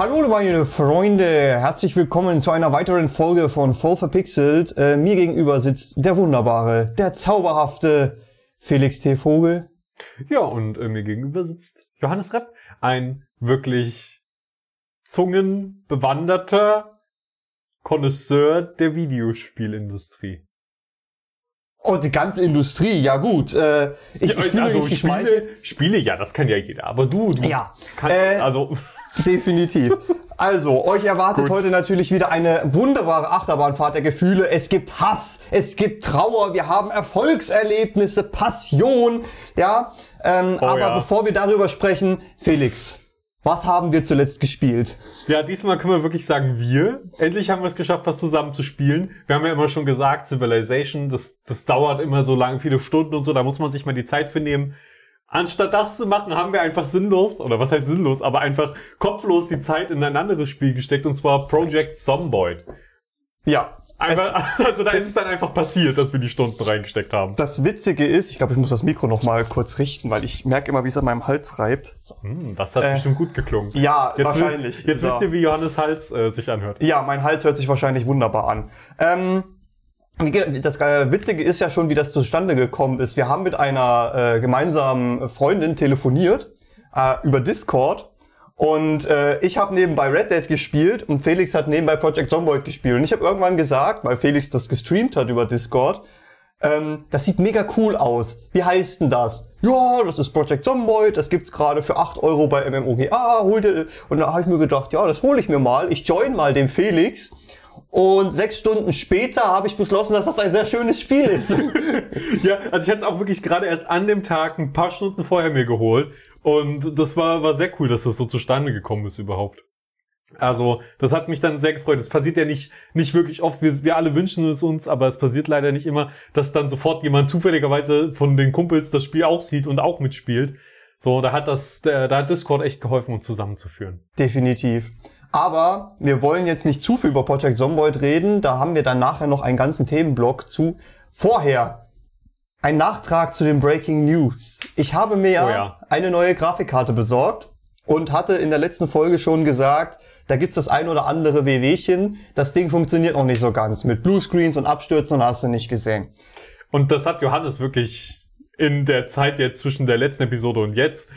Hallo meine Freunde, herzlich willkommen zu einer weiteren Folge von Voll Verpixelt. Äh, mir gegenüber sitzt der wunderbare, der zauberhafte Felix T. Vogel. Ja, und äh, mir gegenüber sitzt Johannes Repp, ein wirklich zungenbewanderter Connoisseur der Videospielindustrie. Oh, die ganze Industrie, ja gut. Äh, ich, ich fühle also mich. Spiele, Spiele, ja, das kann ja jeder. Aber du, du Ja. kannst, Äh, also Definitiv. Also, euch erwartet Gut. heute natürlich wieder eine wunderbare Achterbahnfahrt der Gefühle. Es gibt Hass, es gibt Trauer, wir haben Erfolgserlebnisse, Passion, ja. Ähm, Oh aber ja. bevor wir darüber sprechen, Felix, was haben wir zuletzt gespielt? Ja, diesmal können wir wirklich sagen, wir. Endlich haben wir es geschafft, was zusammen zu spielen. Wir haben ja immer schon gesagt, Civilization, das, das dauert immer so lang, viele Stunden und so, da muss man sich mal die Zeit für nehmen. Anstatt das zu machen, haben wir einfach sinnlos, oder was heißt sinnlos, aber einfach kopflos die Zeit in ein anderes Spiel gesteckt, und zwar Project Zomboid. Ja. Einfach, also da ist es dann einfach passiert, dass wir die Stunden reingesteckt haben. Das Witzige ist, ich glaube, ich muss das Mikro noch mal kurz richten, weil ich merke immer, wie es an meinem Hals reibt. Hm, das hat Äh, bestimmt gut geklungen. Ja, Jetzt, wahrscheinlich. Jetzt So. wisst ihr, wie Johannes Hals äh, sich anhört. Ja, mein Hals hört sich wahrscheinlich wunderbar an. Ähm, das äh, Witzige ist ja schon, wie das zustande gekommen ist. Wir haben mit einer äh, gemeinsamen Freundin telefoniert äh, über Discord und äh, ich habe nebenbei Red Dead gespielt und Felix hat nebenbei Project Zomboid gespielt. Und ich habe irgendwann gesagt, weil Felix das gestreamt hat über Discord, ähm, das sieht mega cool aus. Wie heißt denn das? Ja, das ist Project Zomboid, das gibt's gerade für 8 Euro bei MMOGA, hol dir. Und da habe ich mir gedacht, ja, das hole ich mir mal. Ich join mal den Felix. Und sechs Stunden später habe ich beschlossen, dass das ein sehr schönes Spiel ist. Ja, also ich hätte es auch wirklich gerade erst an dem Tag ein paar Stunden vorher mir geholt. Und das war, war sehr cool, dass das so zustande gekommen ist überhaupt. Also, das hat mich dann sehr gefreut. Es passiert ja nicht, nicht wirklich oft. Wir, wir alle wünschen es uns, aber es passiert leider nicht immer, dass dann sofort jemand zufälligerweise von den Kumpels das Spiel auch sieht und auch mitspielt. So, da hat das, da hat Discord echt geholfen, uns zusammenzuführen. Definitiv. Aber wir wollen jetzt nicht zu viel über Project Zomboid reden. Da haben wir dann nachher noch einen ganzen Themenblock zu. Vorher ein Nachtrag zu den Breaking News. Ich habe mir Oh ja. eine neue Grafikkarte besorgt und hatte in der letzten Folge schon gesagt, da gibt's das ein oder andere Wehwehchen. Das Ding funktioniert noch nicht so ganz. Mit Bluescreens und Abstürzen hast du nicht gesehen. Und das hat Johannes wirklich in der Zeit jetzt zwischen der letzten Episode und jetzt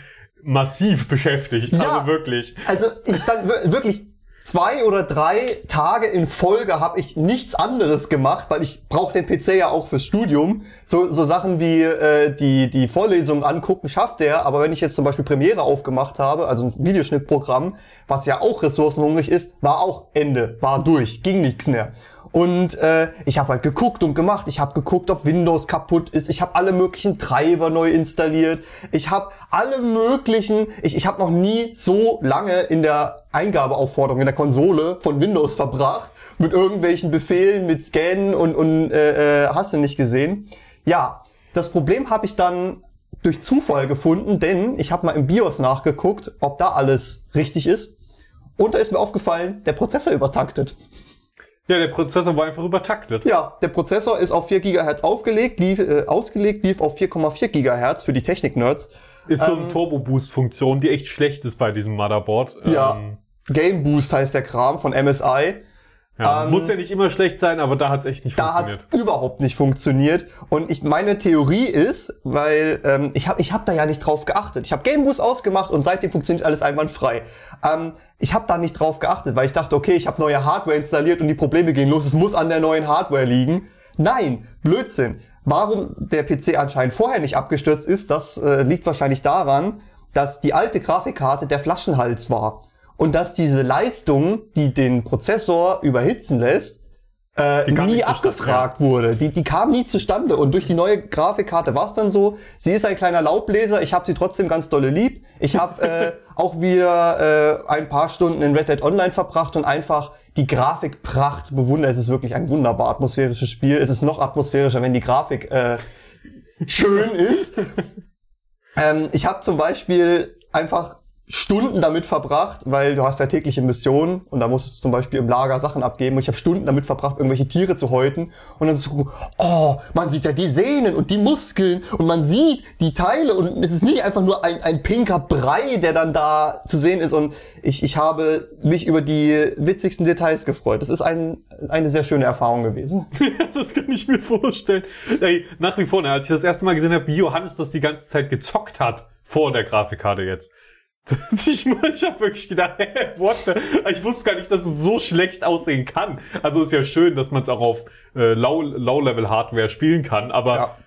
massiv beschäftigt. Ja. Also wirklich. Also ich stand wir- wirklich zwei oder drei Tage in Folge habe ich nichts anderes gemacht, weil ich brauche den PC ja auch fürs Studium. So, so Sachen wie äh, die, die Vorlesungen angucken schafft er, aber wenn ich jetzt zum Beispiel Premiere aufgemacht habe, also ein Videoschnittprogramm, was ja auch ressourcenhungrig ist, war auch Ende, war durch, ging nichts mehr. Und äh, ich habe halt geguckt und gemacht. Ich habe geguckt, ob Windows kaputt ist. Ich habe alle möglichen Treiber neu installiert. Ich habe alle möglichen. Ich, ich habe noch nie so lange in der Eingabeaufforderung in der Konsole von Windows verbracht mit irgendwelchen Befehlen, mit Scannen und und äh, äh, hast du nicht gesehen? Ja, das Problem habe ich dann durch Zufall gefunden, denn ich habe mal im BIOS nachgeguckt, ob da alles richtig ist. Und da ist mir aufgefallen, der Prozessor übertaktet. Ja, der Prozessor war einfach übertaktet. Ja, der Prozessor ist auf 4 GHz aufgelegt, lief, äh, ausgelegt, lief auf 4,4 GHz für die Technik-Nerds. Ist so Ähm, eine Turbo-Boost-Funktion, die echt schlecht ist bei diesem Motherboard. Ja. Ähm, Game Boost heißt der Kram von MSI. Ja. Ähm, Muss ja nicht immer schlecht sein, aber da hat's echt nicht Da hat's funktioniert. überhaupt nicht funktioniert. Und ich meine Theorie ist, weil ähm, ich habe ich hab da ja nicht drauf geachtet. Ich habe Game Boost ausgemacht und seitdem funktioniert alles einwandfrei. Ähm, ich habe da nicht drauf geachtet, weil ich dachte, okay, ich habe neue Hardware installiert und die Probleme gehen los. Es muss an der neuen Hardware liegen. Nein, Blödsinn. Warum der PC anscheinend vorher nicht abgestürzt ist, das äh, liegt wahrscheinlich daran, dass die alte Grafikkarte der Flaschenhals war. Und dass diese Leistung, die den Prozessor überhitzen lässt, äh, nie abgefragt wurde. Die, die kam nie zustande. Und durch die neue Grafikkarte war es dann so, sie ist ein kleiner Laubbläser, ich habe sie trotzdem ganz dolle lieb. Ich habe äh, auch wieder äh, ein paar Stunden in Red Dead Online verbracht und einfach die Grafikpracht bewundere. Es ist wirklich ein wunderbar atmosphärisches Spiel. Es ist noch atmosphärischer, wenn die Grafik äh, schön ist. ähm, ich habe zum Beispiel einfach Stunden damit verbracht, weil du hast ja tägliche Missionen und da musst du zum Beispiel im Lager Sachen abgeben und ich habe Stunden damit verbracht, irgendwelche Tiere zu häuten und dann so, oh, man sieht ja die Sehnen und die Muskeln und man sieht die Teile und es ist nicht einfach nur ein, ein pinker Brei, der dann da zu sehen ist und ich, ich habe mich über die witzigsten Details gefreut. Das ist ein, eine sehr schöne Erfahrung gewesen. das kann ich mir vorstellen. Ey, nach wie vor, ne, als ich das erste Mal gesehen habe, wie Johannes das die ganze Zeit gezockt hat vor der Grafikkarte jetzt. Ich, ich habe wirklich gedacht, hä, what the? Ich wusste gar nicht, dass es so schlecht aussehen kann. Also ist ja schön, dass man es auch auf äh, Low-Level-Hardware spielen kann, aber ja.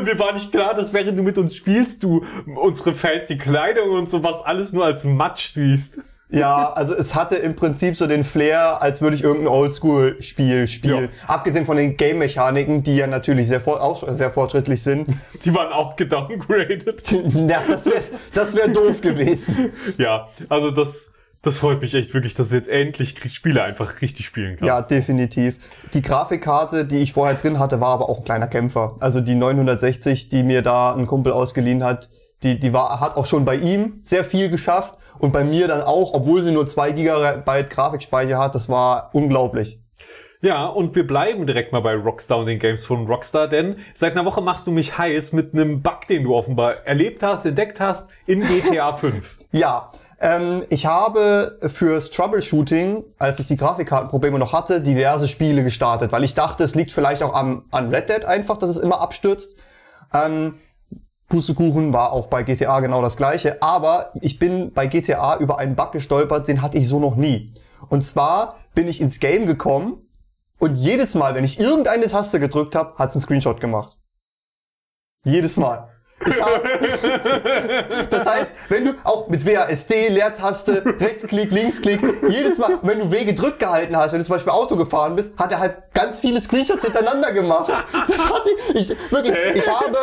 Mir war nicht klar, dass während du mit uns spielst, du unsere fancy Kleidung und sowas alles nur als Matsch siehst. Ja, also es hatte im Prinzip so den Flair, als würde ich irgendein Oldschool-Spiel spielen. Ja. Abgesehen von den Game-Mechaniken, die ja natürlich sehr, auch sehr fortschrittlich sind. Die waren auch gedowngraded. ja, das wäre das wär doof gewesen. Ja, also das, das freut mich echt wirklich, dass du jetzt endlich Spiele einfach richtig spielen kannst. Ja, definitiv. Die Grafikkarte, die ich vorher drin hatte, war aber auch ein kleiner Kämpfer. Also die 960, die mir da ein Kumpel ausgeliehen hat, die, die war, hat auch schon bei ihm sehr viel geschafft und bei mir dann auch, obwohl sie nur zwei Gigabyte Grafikspeicher hat. Das war unglaublich. Ja, und wir bleiben direkt mal bei Rockstar und den Games von Rockstar, denn seit einer Woche machst du mich heiß mit einem Bug, den du offenbar erlebt hast, entdeckt hast in GTA 5. ja, ähm, ich habe fürs Troubleshooting, als ich die Grafikkartenprobleme noch hatte, diverse Spiele gestartet, weil ich dachte, es liegt vielleicht auch am, an Red Dead einfach, dass es immer abstürzt. Ähm, Pustekuchen war auch bei GTA genau das gleiche. Aber ich bin bei GTA über einen Bug gestolpert, den hatte ich so noch nie. Und zwar bin ich ins Game gekommen und jedes Mal, wenn ich irgendeine Taste gedrückt habe, hat es einen Screenshot gemacht. Jedes Mal. das heißt, wenn du auch mit WASD, Leertaste, Rechtsklick, Linksklick, jedes Mal, wenn du W gedrückt gehalten hast, wenn du zum Beispiel Auto gefahren bist, hat er halt ganz viele Screenshots hintereinander gemacht. Das hatte ich, ich wirklich, ich habe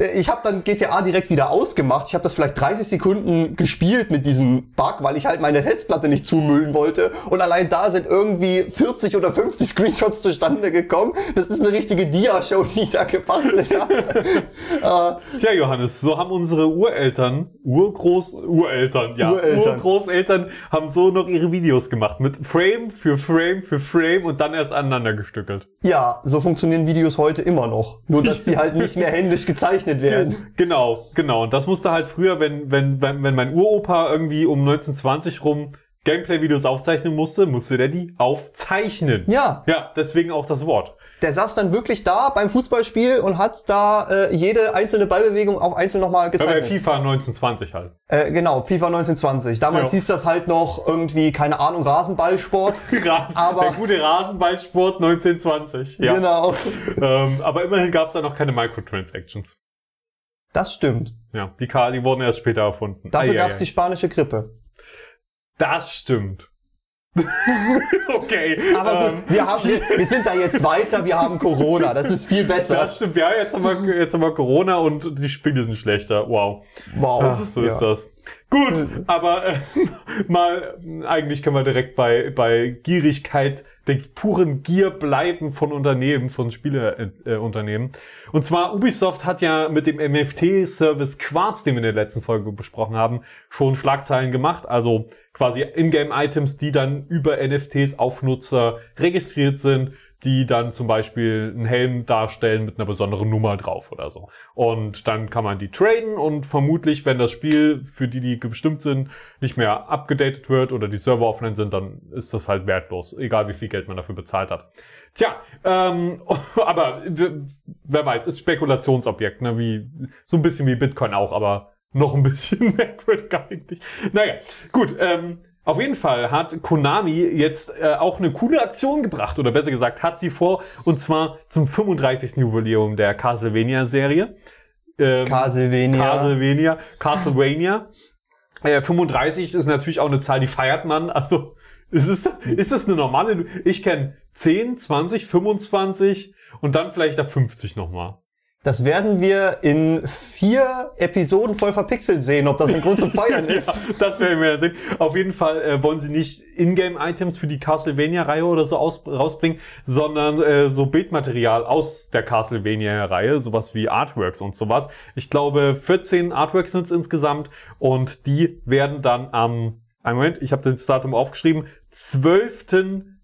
ich habe dann GTA direkt wieder ausgemacht. Ich habe das vielleicht 30 Sekunden gespielt mit diesem Bug, weil ich halt meine Festplatte nicht zumüllen wollte. Und allein da sind irgendwie 40 oder 50 Screenshots zustande gekommen. Das ist eine richtige Dia-Show, die ich da gebastelt habe. äh, Tja, Johannes, so haben unsere Ureltern, Urgroß, Ureltern, ja, Ureltern. Urgroßeltern haben so noch ihre Videos gemacht. Mit Frame für Frame für Frame und dann erst aneinander gestückelt. Ja, so funktionieren Videos heute immer noch. Nur, dass die halt nicht mehr händisch gezeichnet gezeichnet werden. Genau, genau. Und das musste halt früher, wenn, wenn, wenn, wenn mein Uropa irgendwie um 1920 rum Gameplay-Videos aufzeichnen musste, musste der die aufzeichnen. Ja. Ja, deswegen auch das Wort. Der saß dann wirklich da beim Fußballspiel und hat da äh, jede einzelne Ballbewegung auch einzeln nochmal gezeichnet. Bei FIFA 1920 halt. Äh, genau, FIFA 1920. Damals ja. hieß das halt noch irgendwie, keine Ahnung, Rasenballsport. Rasen, aber der gute Rasenballsport 1920. Ja. Genau. ähm, aber immerhin gab es da noch keine Microtransactions. Das stimmt. Ja, die, K die wurden erst später erfunden. Dafür gab es die spanische Grippe. Das stimmt. okay. Aber gut, ähm. wir, haben, wir, wir, sind da jetzt weiter, wir haben Corona, das ist viel besser. Das stimmt, ja, jetzt haben wir, jetzt haben wir Corona und die Spiele sind schlechter. Wow. Wow. Ach, so ja. ist das. Gut, aber äh, mal, eigentlich können wir direkt bei, bei Gierigkeit, der puren Gier bleiben von Unternehmen, von Spieleunternehmen. Äh, und zwar Ubisoft hat ja mit dem NFT-Service Quartz, den wir in der letzten Folge besprochen haben, schon Schlagzeilen gemacht. Also quasi Ingame-Items, die dann über NFTs auf Nutzer registriert sind, die dann zum Beispiel einen Helm darstellen mit einer besonderen Nummer drauf oder so. Und dann kann man die traden und vermutlich, wenn das Spiel, für die die bestimmt sind, nicht mehr abgedatet wird oder die Server offline sind, dann ist das halt wertlos, egal wie viel Geld man dafür bezahlt hat. Tja, ähm, aber wer weiß, ist Spekulationsobjekt, ne? Wie so ein bisschen wie Bitcoin auch, aber noch ein bisschen merkwürdig eigentlich. Naja, gut. Ähm, auf jeden Fall hat Konami jetzt äh, auch eine coole Aktion gebracht, oder besser gesagt, hat sie vor, und zwar zum 35. Jubiläum der Castlevania-Serie. Ähm, Castlevania. Castlevania. Castlevania. Äh, 35 ist natürlich auch eine Zahl, die feiert man. Also ist, es, ist das eine normale? Ich kenne 10, 20, 25 und dann vielleicht da 50 nochmal. Das werden wir in vier Episoden voll verpixelt sehen, ob das ein Grund zum Feiern ist. Ja, das werden wir dann sehen. Auf jeden Fall äh, wollen sie nicht Ingame-Items für die Castlevania-Reihe oder so aus, rausbringen, sondern äh, so Bildmaterial aus der Castlevania-Reihe, sowas wie Artworks und sowas. Ich glaube, 14 Artworks sind es insgesamt und die werden dann am, einen Moment, ich habe das Datum aufgeschrieben, 12.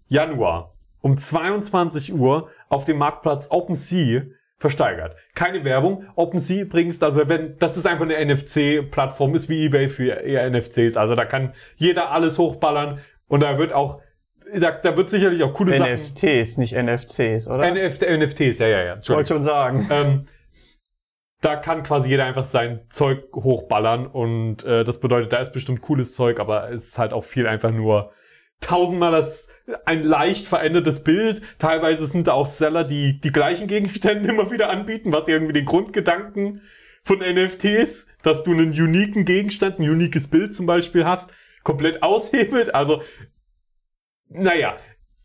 Januar um 22 Uhr auf dem Marktplatz OpenSea versteigert. Keine Werbung. OpenSea übrigens, also wenn, das ist einfach eine NFC-Plattform, ist wie eBay für eher NFCs. Also da kann jeder alles hochballern und da wird auch, da, da wird sicherlich auch coole Sachen. NFTs, nicht NFCs, oder? NFT, NFTs, ja, ja, ja. ich wollte schon sagen. Ähm, da kann quasi jeder einfach sein Zeug hochballern und äh, das bedeutet, da ist bestimmt cooles Zeug, aber es ist halt auch viel einfach nur tausendmal das ein leicht verändertes Bild. Teilweise sind da auch Seller, die die gleichen Gegenstände immer wieder anbieten, was irgendwie den Grundgedanken von NFTs, dass du einen uniken Gegenstand, ein uniques Bild zum Beispiel hast, komplett aushebelt. Also, naja,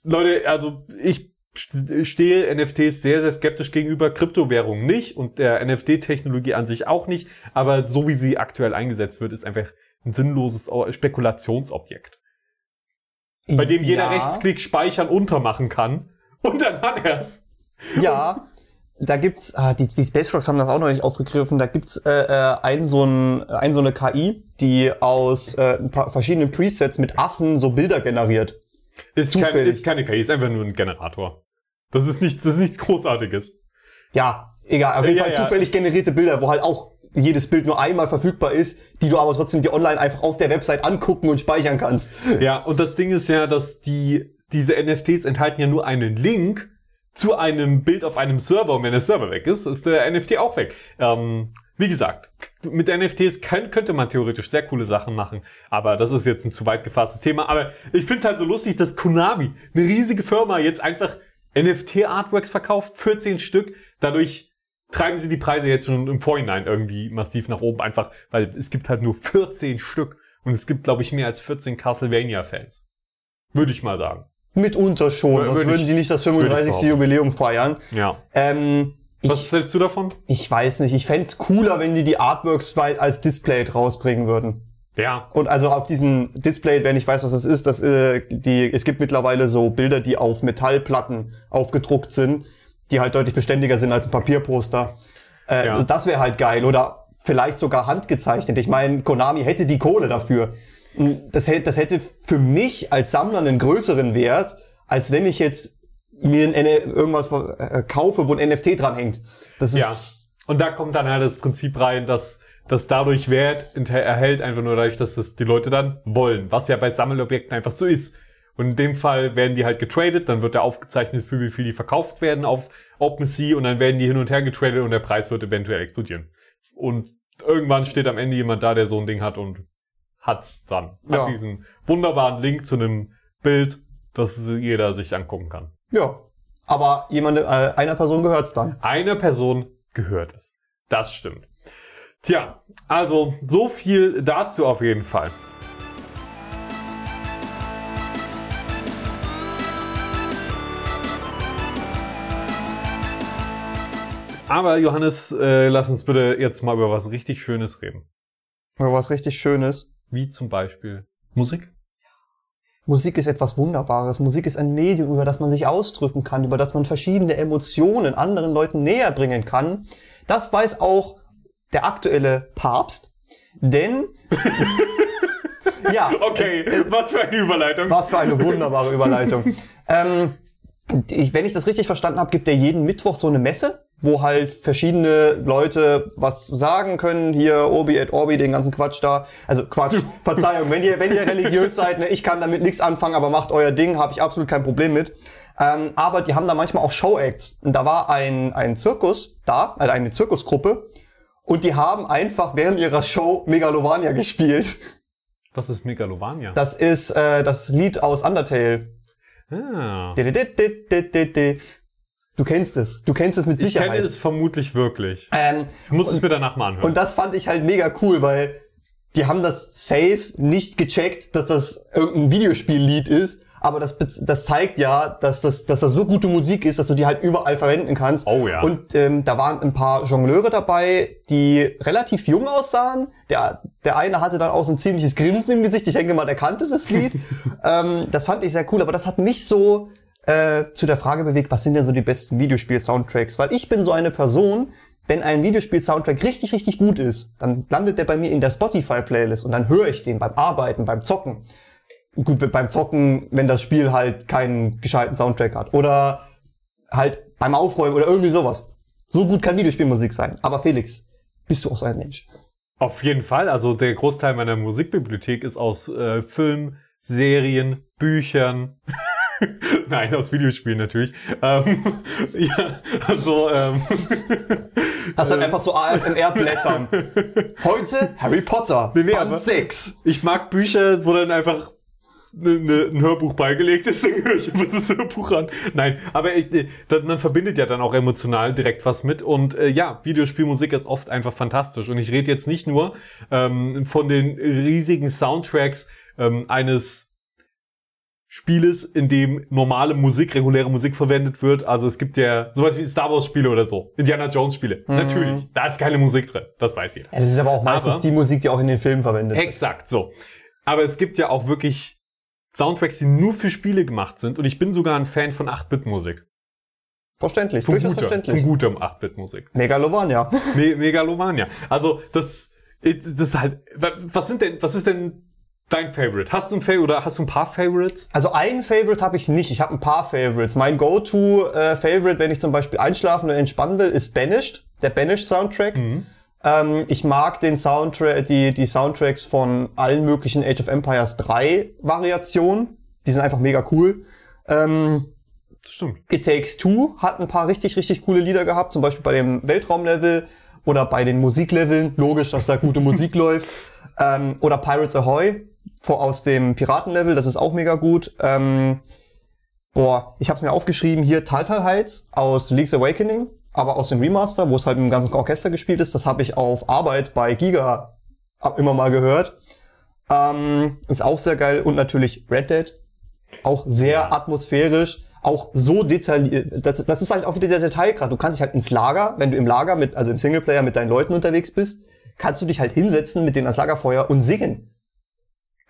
Leute, also ich stehe NFTs sehr, sehr skeptisch gegenüber Kryptowährungen nicht und der NFT-Technologie an sich auch nicht, aber so wie sie aktuell eingesetzt wird, ist einfach ein sinnloses Spekulationsobjekt bei dem jeder Ja. Rechtsklick speichern untermachen kann. Und dann hat er's. Ja, da gibt's, ah, die, die Space Rocks haben das auch noch nicht aufgegriffen, da gibt's äh, äh, ein, so ein, ein so eine KI, die aus äh, ein paar verschiedenen Presets mit Affen so Bilder generiert. Ist, kein, ist keine KI, ist einfach nur ein Generator. Das ist nichts, das ist nichts Großartiges. Ja, egal, auf jeden Ja, Fall ja. zufällig generierte Bilder, wo halt auch jedes Bild nur einmal verfügbar ist, die du aber trotzdem dir online einfach auf der Website angucken und speichern kannst. Ja, und das Ding ist ja, dass die, diese NFTs enthalten ja nur einen Link zu einem Bild auf einem Server. Und wenn der Server weg ist, ist der NFT auch weg. Ähm, wie gesagt, mit NFTs kann, könnte man theoretisch sehr coole Sachen machen, aber das ist jetzt ein zu weit gefasstes Thema. Aber ich finde es halt so lustig, dass Konami, eine riesige Firma, jetzt einfach NFT-Artworks verkauft, 14 Stück. Dadurch treiben sie die Preise jetzt schon im Vorhinein irgendwie massiv nach oben, einfach weil es gibt halt nur 14 Stück und es gibt, glaube ich, mehr als 14 Castlevania-Fans. Würde ich mal sagen. Mitunter schon, sonst würden die nicht das würde ich 35. behaupten. Jubiläum feiern. Ja. Ähm, Was ich, hältst du davon? ich weiß nicht, ich fänd's cooler, wenn die die Artworks als Display rausbringen würden. Ja. Und also auf diesem Display, wenn ich weiß, was das ist, das, äh, die, es gibt mittlerweile so Bilder, die auf Metallplatten aufgedruckt sind, die halt deutlich beständiger sind als ein Papierposter. Äh, Ja. Das, wäre halt geil. Oder vielleicht sogar handgezeichnet. Ich meine, Konami hätte die Kohle dafür. Das hätte, das hätte für mich als Sammler einen größeren Wert, als wenn ich jetzt mir ein, irgendwas äh, kaufe, wo ein NFT dran hängt. Das Ja. ist, Und da kommt dann halt das Prinzip rein, dass das dadurch Wert erhält, einfach nur dadurch, dass das die Leute dann wollen, was ja bei Sammelobjekten einfach so ist. Und in dem Fall werden die halt getradet, dann wird da aufgezeichnet, für wie viel die verkauft werden auf OpenSea und dann werden die hin und her getradet und der Preis wird eventuell explodieren. Und irgendwann steht am Ende jemand da, der so ein Ding hat und hat's dann. Hat Ja. diesen wunderbaren Link zu einem Bild, das jeder sich angucken kann. ja. Aber jemand, äh, einer Person gehört's dann. Einer Person gehört es. Das stimmt. Tja, also so viel dazu auf jeden Fall. Aber Johannes, äh, lass uns bitte jetzt mal über was richtig Schönes reden. Oder was richtig Schönes. Wie zum Beispiel Musik. Musik ist etwas Wunderbares. Musik ist ein Medium, über das man sich ausdrücken kann, über das man verschiedene Emotionen anderen Leuten näher bringen kann. Das weiß auch der aktuelle Papst. Denn, ja, Okay, was für eine Überleitung. was für eine wunderbare Überleitung. ähm, ich, wenn ich das richtig verstanden habe, gibt er jeden Mittwoch so eine Messe, wo halt verschiedene Leute was sagen können. Hier Obi et Orbi, den ganzen Quatsch da. Also Quatsch, Verzeihung, wenn ihr, wenn ihr religiös seid, ne, ich kann damit nichts anfangen, aber macht euer Ding, habe ich absolut kein Problem mit. Ähm, aber die haben da manchmal auch Show-Acts. Und da war ein, ein Zirkus da, also eine Zirkusgruppe. Und die haben einfach während ihrer Show Megalovania gespielt. Was ist Megalovania? Das ist äh, das Lied aus Undertale. Ah. Du kennst es. Du kennst es mit Ich kenne Sicherheit. es vermutlich wirklich. Ähm, Ich muss es mir danach mal anhören. und das fand ich halt mega cool, weil die haben das safe nicht gecheckt, dass das irgendein Videospiellied ist, aber das, das zeigt ja, dass das, dass das so gute Musik ist, dass du die halt überall verwenden kannst. Oh ja. Und ähm, da waren ein paar Jongleure dabei, die relativ jung aussahen. Der, der eine hatte dann auch so ein ziemliches Grinsen im Gesicht. Ich denke mal, der kannte das Lied. ähm, das fand ich sehr cool, aber das hat mich so äh, zu der Frage bewegt, was sind denn so die besten Videospiel-Soundtracks? Weil ich bin so eine Person, wenn ein Videospiel-Soundtrack richtig, richtig gut ist, dann landet der bei mir in der Spotify-Playlist und dann höre ich den beim Arbeiten, beim Zocken. Gut, beim Zocken, wenn das Spiel halt keinen gescheiten Soundtrack hat. Oder halt beim Aufräumen oder irgendwie sowas. So gut kann Videospielmusik sein. Aber Felix, bist du auch so ein Mensch? Auf jeden Fall. Also der Großteil meiner Musikbibliothek ist aus äh, Film, Serien, Büchern. Nein, aus Videospielen natürlich. Ähm, ja, also ähm, Hast halt einfach so ASMR-Blättern. Heute Harry Potter, Nee, nee, Band aber- 6. ich mag Bücher, wo dann einfach ne, ne, ein Hörbuch beigelegt ist, dann höre ich einfach das Hörbuch an. Nein, aber ich, äh, dann, man verbindet ja dann auch emotional direkt was mit. Und äh, ja, Videospielmusik ist oft einfach fantastisch. Und ich rede jetzt nicht nur ähm, von den riesigen Soundtracks ähm, eines Spieles, in dem normale Musik, reguläre Musik verwendet wird. Also es gibt ja sowas wie Star Wars Spiele oder so. Indiana Jones Spiele. Natürlich. Da ist keine Musik drin. Das weiß jeder. Ja, das ist aber auch meistens Aber- die Musik, die auch in den Filmen verwendet wird. Exakt, so. Aber es gibt ja auch wirklich Soundtracks, die nur für Spiele gemacht sind. Und ich bin sogar ein Fan von 8-Bit-Musik. Verständlich, Von durchaus guter, verständlich. von guter 8-Bit-Musik. Megalovania. Me Megalovania. Also, das, das ist halt, was sind denn, was ist denn dein Favorite? Hast du ein Favorite oder hast du ein paar Favorites? Also ein Favorite habe ich nicht. Ich habe ein paar Favorites. Mein Go-To-Favorite, wenn ich zum Beispiel einschlafen oder entspannen will, ist Banished, der Banished-Soundtrack. Ähm, ich mag den Soundtrack, die, die Soundtracks von allen möglichen Age of Empires 3 Variationen. Die sind einfach mega cool. Ähm, Das stimmt. It Takes Two hat ein paar richtig, richtig coole Lieder gehabt, zum Beispiel bei dem Weltraumlevel oder bei den Musikleveln. Logisch, dass da gute Musik läuft. Ähm, oder Pirates Ahoy aus dem Piratenlevel, das ist auch mega gut. Ähm, boah, ich habe es mir aufgeschrieben hier, Taltal Heights aus League's Awakening, aber aus dem Remaster, wo es halt mit dem ganzen Orchester gespielt ist. Das habe ich auf Arbeit bei Giga immer mal gehört. Ähm, ist auch sehr geil. Und natürlich Red Dead. Auch sehr atmosphärisch, auch so detailliert. Das, das ist halt auch wieder der Detailgrad. Du kannst dich halt ins Lager, wenn du im Lager mit, also im Singleplayer mit deinen Leuten unterwegs bist, kannst du dich halt hinsetzen mit denen ans Lagerfeuer und singen.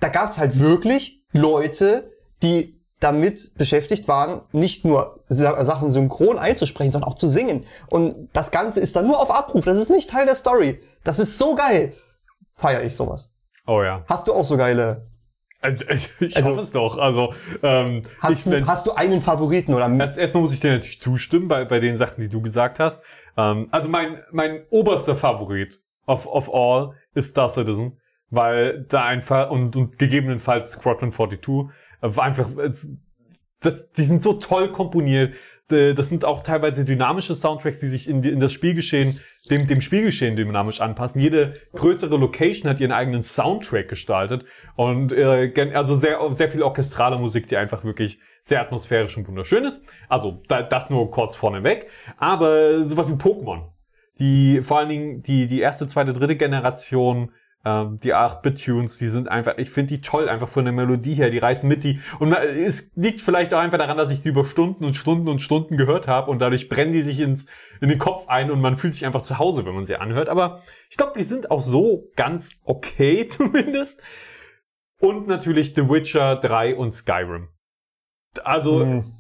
Da gab's halt wirklich Leute, die damit beschäftigt waren, nicht nur Sa- Sachen synchron einzusprechen, sondern auch zu singen. Und das Ganze ist dann nur auf Abruf. Das ist nicht Teil der Story. Das ist so geil. Feier ich sowas. Oh ja. Hast du auch so geile? Also, Ich, ich Also- hoffe es doch. Also, ähm, Hast, ich, du, wenn- hast du einen Favoriten oder Erst, erstmal muss ich dir natürlich zustimmen bei, bei den Sachen, die du gesagt hast. Ähm, also mein, mein oberster Favorit of, of all ist Star Citizen, weil da einfach und, und gegebenenfalls Squadron 42 äh, einfach, es, das, die sind so toll komponiert. Äh, Das sind auch teilweise dynamische Soundtracks, die sich in, in das Spielgeschehen, dem, dem Spielgeschehen dynamisch anpassen. Jede größere Location hat ihren eigenen Soundtrack gestaltet und äh, also sehr, sehr viel orchestrale Musik, die einfach wirklich sehr atmosphärisch und wunderschön ist. Also da, das nur kurz vorneweg. Aber sowas wie Pokémon, die vor allen Dingen die, die erste, zweite, dritte Generation, ähm, die 8-Bit-Tunes, die sind einfach, ich finde die toll, einfach von der Melodie her, die reißen mit, die, und es liegt vielleicht auch einfach daran, dass ich sie über Stunden und Stunden und Stunden gehört habe und dadurch brennen die sich ins, in den Kopf ein und man fühlt sich einfach zu Hause, wenn man sie anhört. Aber ich glaube, die sind auch so ganz okay zumindest. Und natürlich The Witcher 3 und Skyrim. Also, Hm.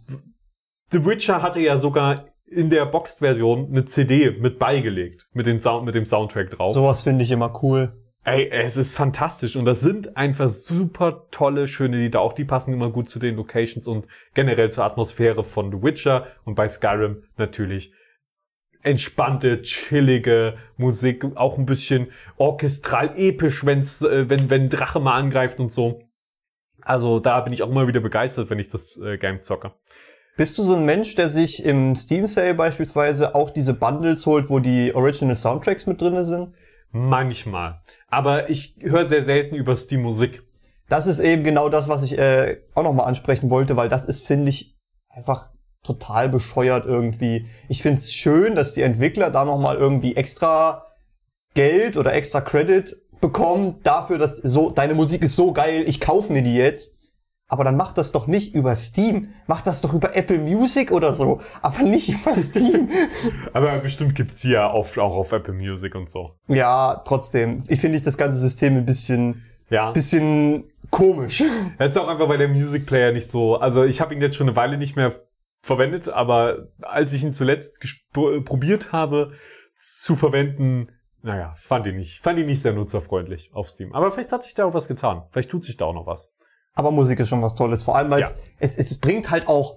The Witcher hatte ja sogar in der Boxed-Version eine CD mit beigelegt, mit, den Sound, mit dem Soundtrack drauf. Sowas finde ich immer cool. Ey, es ist fantastisch und das sind einfach super tolle, schöne Lieder. Auch die passen immer gut zu den Locations und generell zur Atmosphäre von The Witcher und bei Skyrim natürlich entspannte, chillige Musik, auch ein bisschen orchestral episch, wenn's, äh, wenn, wenn Drache mal angreift und so. Also da bin ich auch immer wieder begeistert, wenn ich das äh, Game zocke. Bist du so ein Mensch, der sich im Steam Sale beispielsweise auch diese Bundles holt, wo die Original Soundtracks mit drinne sind? Manchmal. Aber ich höre sehr selten über Steam Musik. Das ist eben genau das, was ich äh, auch nochmal ansprechen wollte, weil das ist, finde ich, einfach total bescheuert irgendwie. Ich finde es schön, dass die Entwickler da nochmal irgendwie extra Geld oder extra Credit bekommen dafür, dass so deine Musik ist so geil, ich kaufe mir die jetzt. Aber dann mach das doch nicht über Steam, mach das doch über Apple Music oder so, aber nicht über Steam. Aber bestimmt gibt's die ja oft auch auf Apple Music und so. ja, trotzdem, ich finde ich das ganze System ein bisschen, Ja. bisschen komisch. Das ist auch einfach, weil der Music Player nicht so, also ich habe ihn jetzt schon eine Weile nicht mehr verwendet, aber als ich ihn zuletzt probiert habe zu verwenden, naja, fand ihn nicht, fand ihn nicht sehr nutzerfreundlich auf Steam. Aber vielleicht hat sich da auch was getan. Vielleicht tut sich da auch noch was. Aber Musik ist schon was Tolles, vor allem weil Ja. es, es, bringt halt auch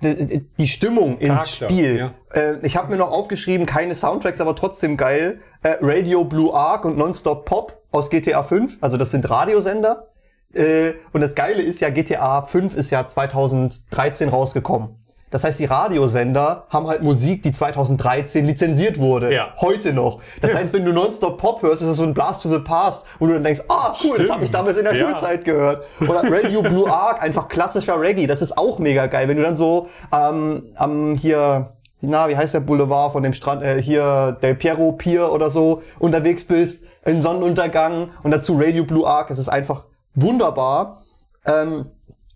die die Stimmung ins Charakter, Spiel. ja. Äh, ich habe mir noch aufgeschrieben, keine Soundtracks, aber trotzdem geil. Äh, Radio Blue Arc und Nonstop Pop aus GTA 5, also das sind Radiosender. Äh, und das Geile ist ja, GTA 5 ist ja 2013 rausgekommen. Das heißt, die Radiosender haben halt Musik, die 2013 lizenziert wurde. Ja. Heute noch. Das heißt, wenn du Nonstop Pop hörst, ist das so ein Blast to the Past, wo du dann denkst, ah, cool, das Stimmt. habe ich damals in der Ja. Schulzeit gehört. Oder Radio Blue Arc, einfach klassischer Reggae. Das ist auch mega geil. Wenn du dann so ähm, am hier, na, wie heißt der Boulevard von dem Strand, äh, hier Del Piero Pier oder so, unterwegs bist, im Sonnenuntergang und dazu Radio Blue Arc. Das ist einfach wunderbar. Ähm,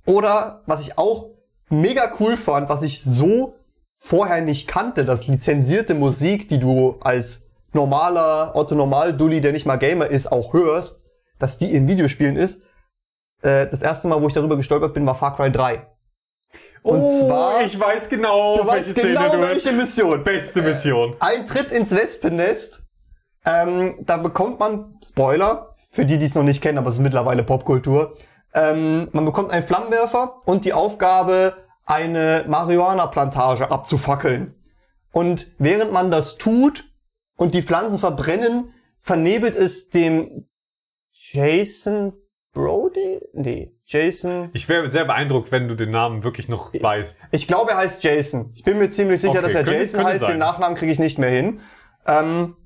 oder was ich auch mega cool fand, was ich so vorher nicht kannte, dass lizenzierte Musik, die du als normaler Otto Normal Dulli, der nicht mal Gamer ist, auch hörst, dass die in Videospielen ist. Äh, das erste Mal, wo ich darüber gestolpert bin, war Far Cry 3. Und zwar, Oh, ich weiß genau, du weißt welche genau, Szene du welche Mission. Beste Mission. Eintritt ins Wespennest. Ähm, da bekommt man, Spoiler, für die, die es noch nicht kennen, aber es ist mittlerweile Popkultur, ähm, man bekommt einen Flammenwerfer und die Aufgabe, eine Marihuana-Plantage abzufackeln. Und während man das tut und die Pflanzen verbrennen, vernebelt es dem Jason Brody? Nee, Jason. Ich wäre sehr beeindruckt, wenn du den Namen wirklich noch weißt. Ich glaube, er heißt Jason. Ich bin mir ziemlich sicher, Okay, dass er könnte- Jason könnte heißt. sein. Den Nachnamen kriege ich nicht mehr hin. Ähm,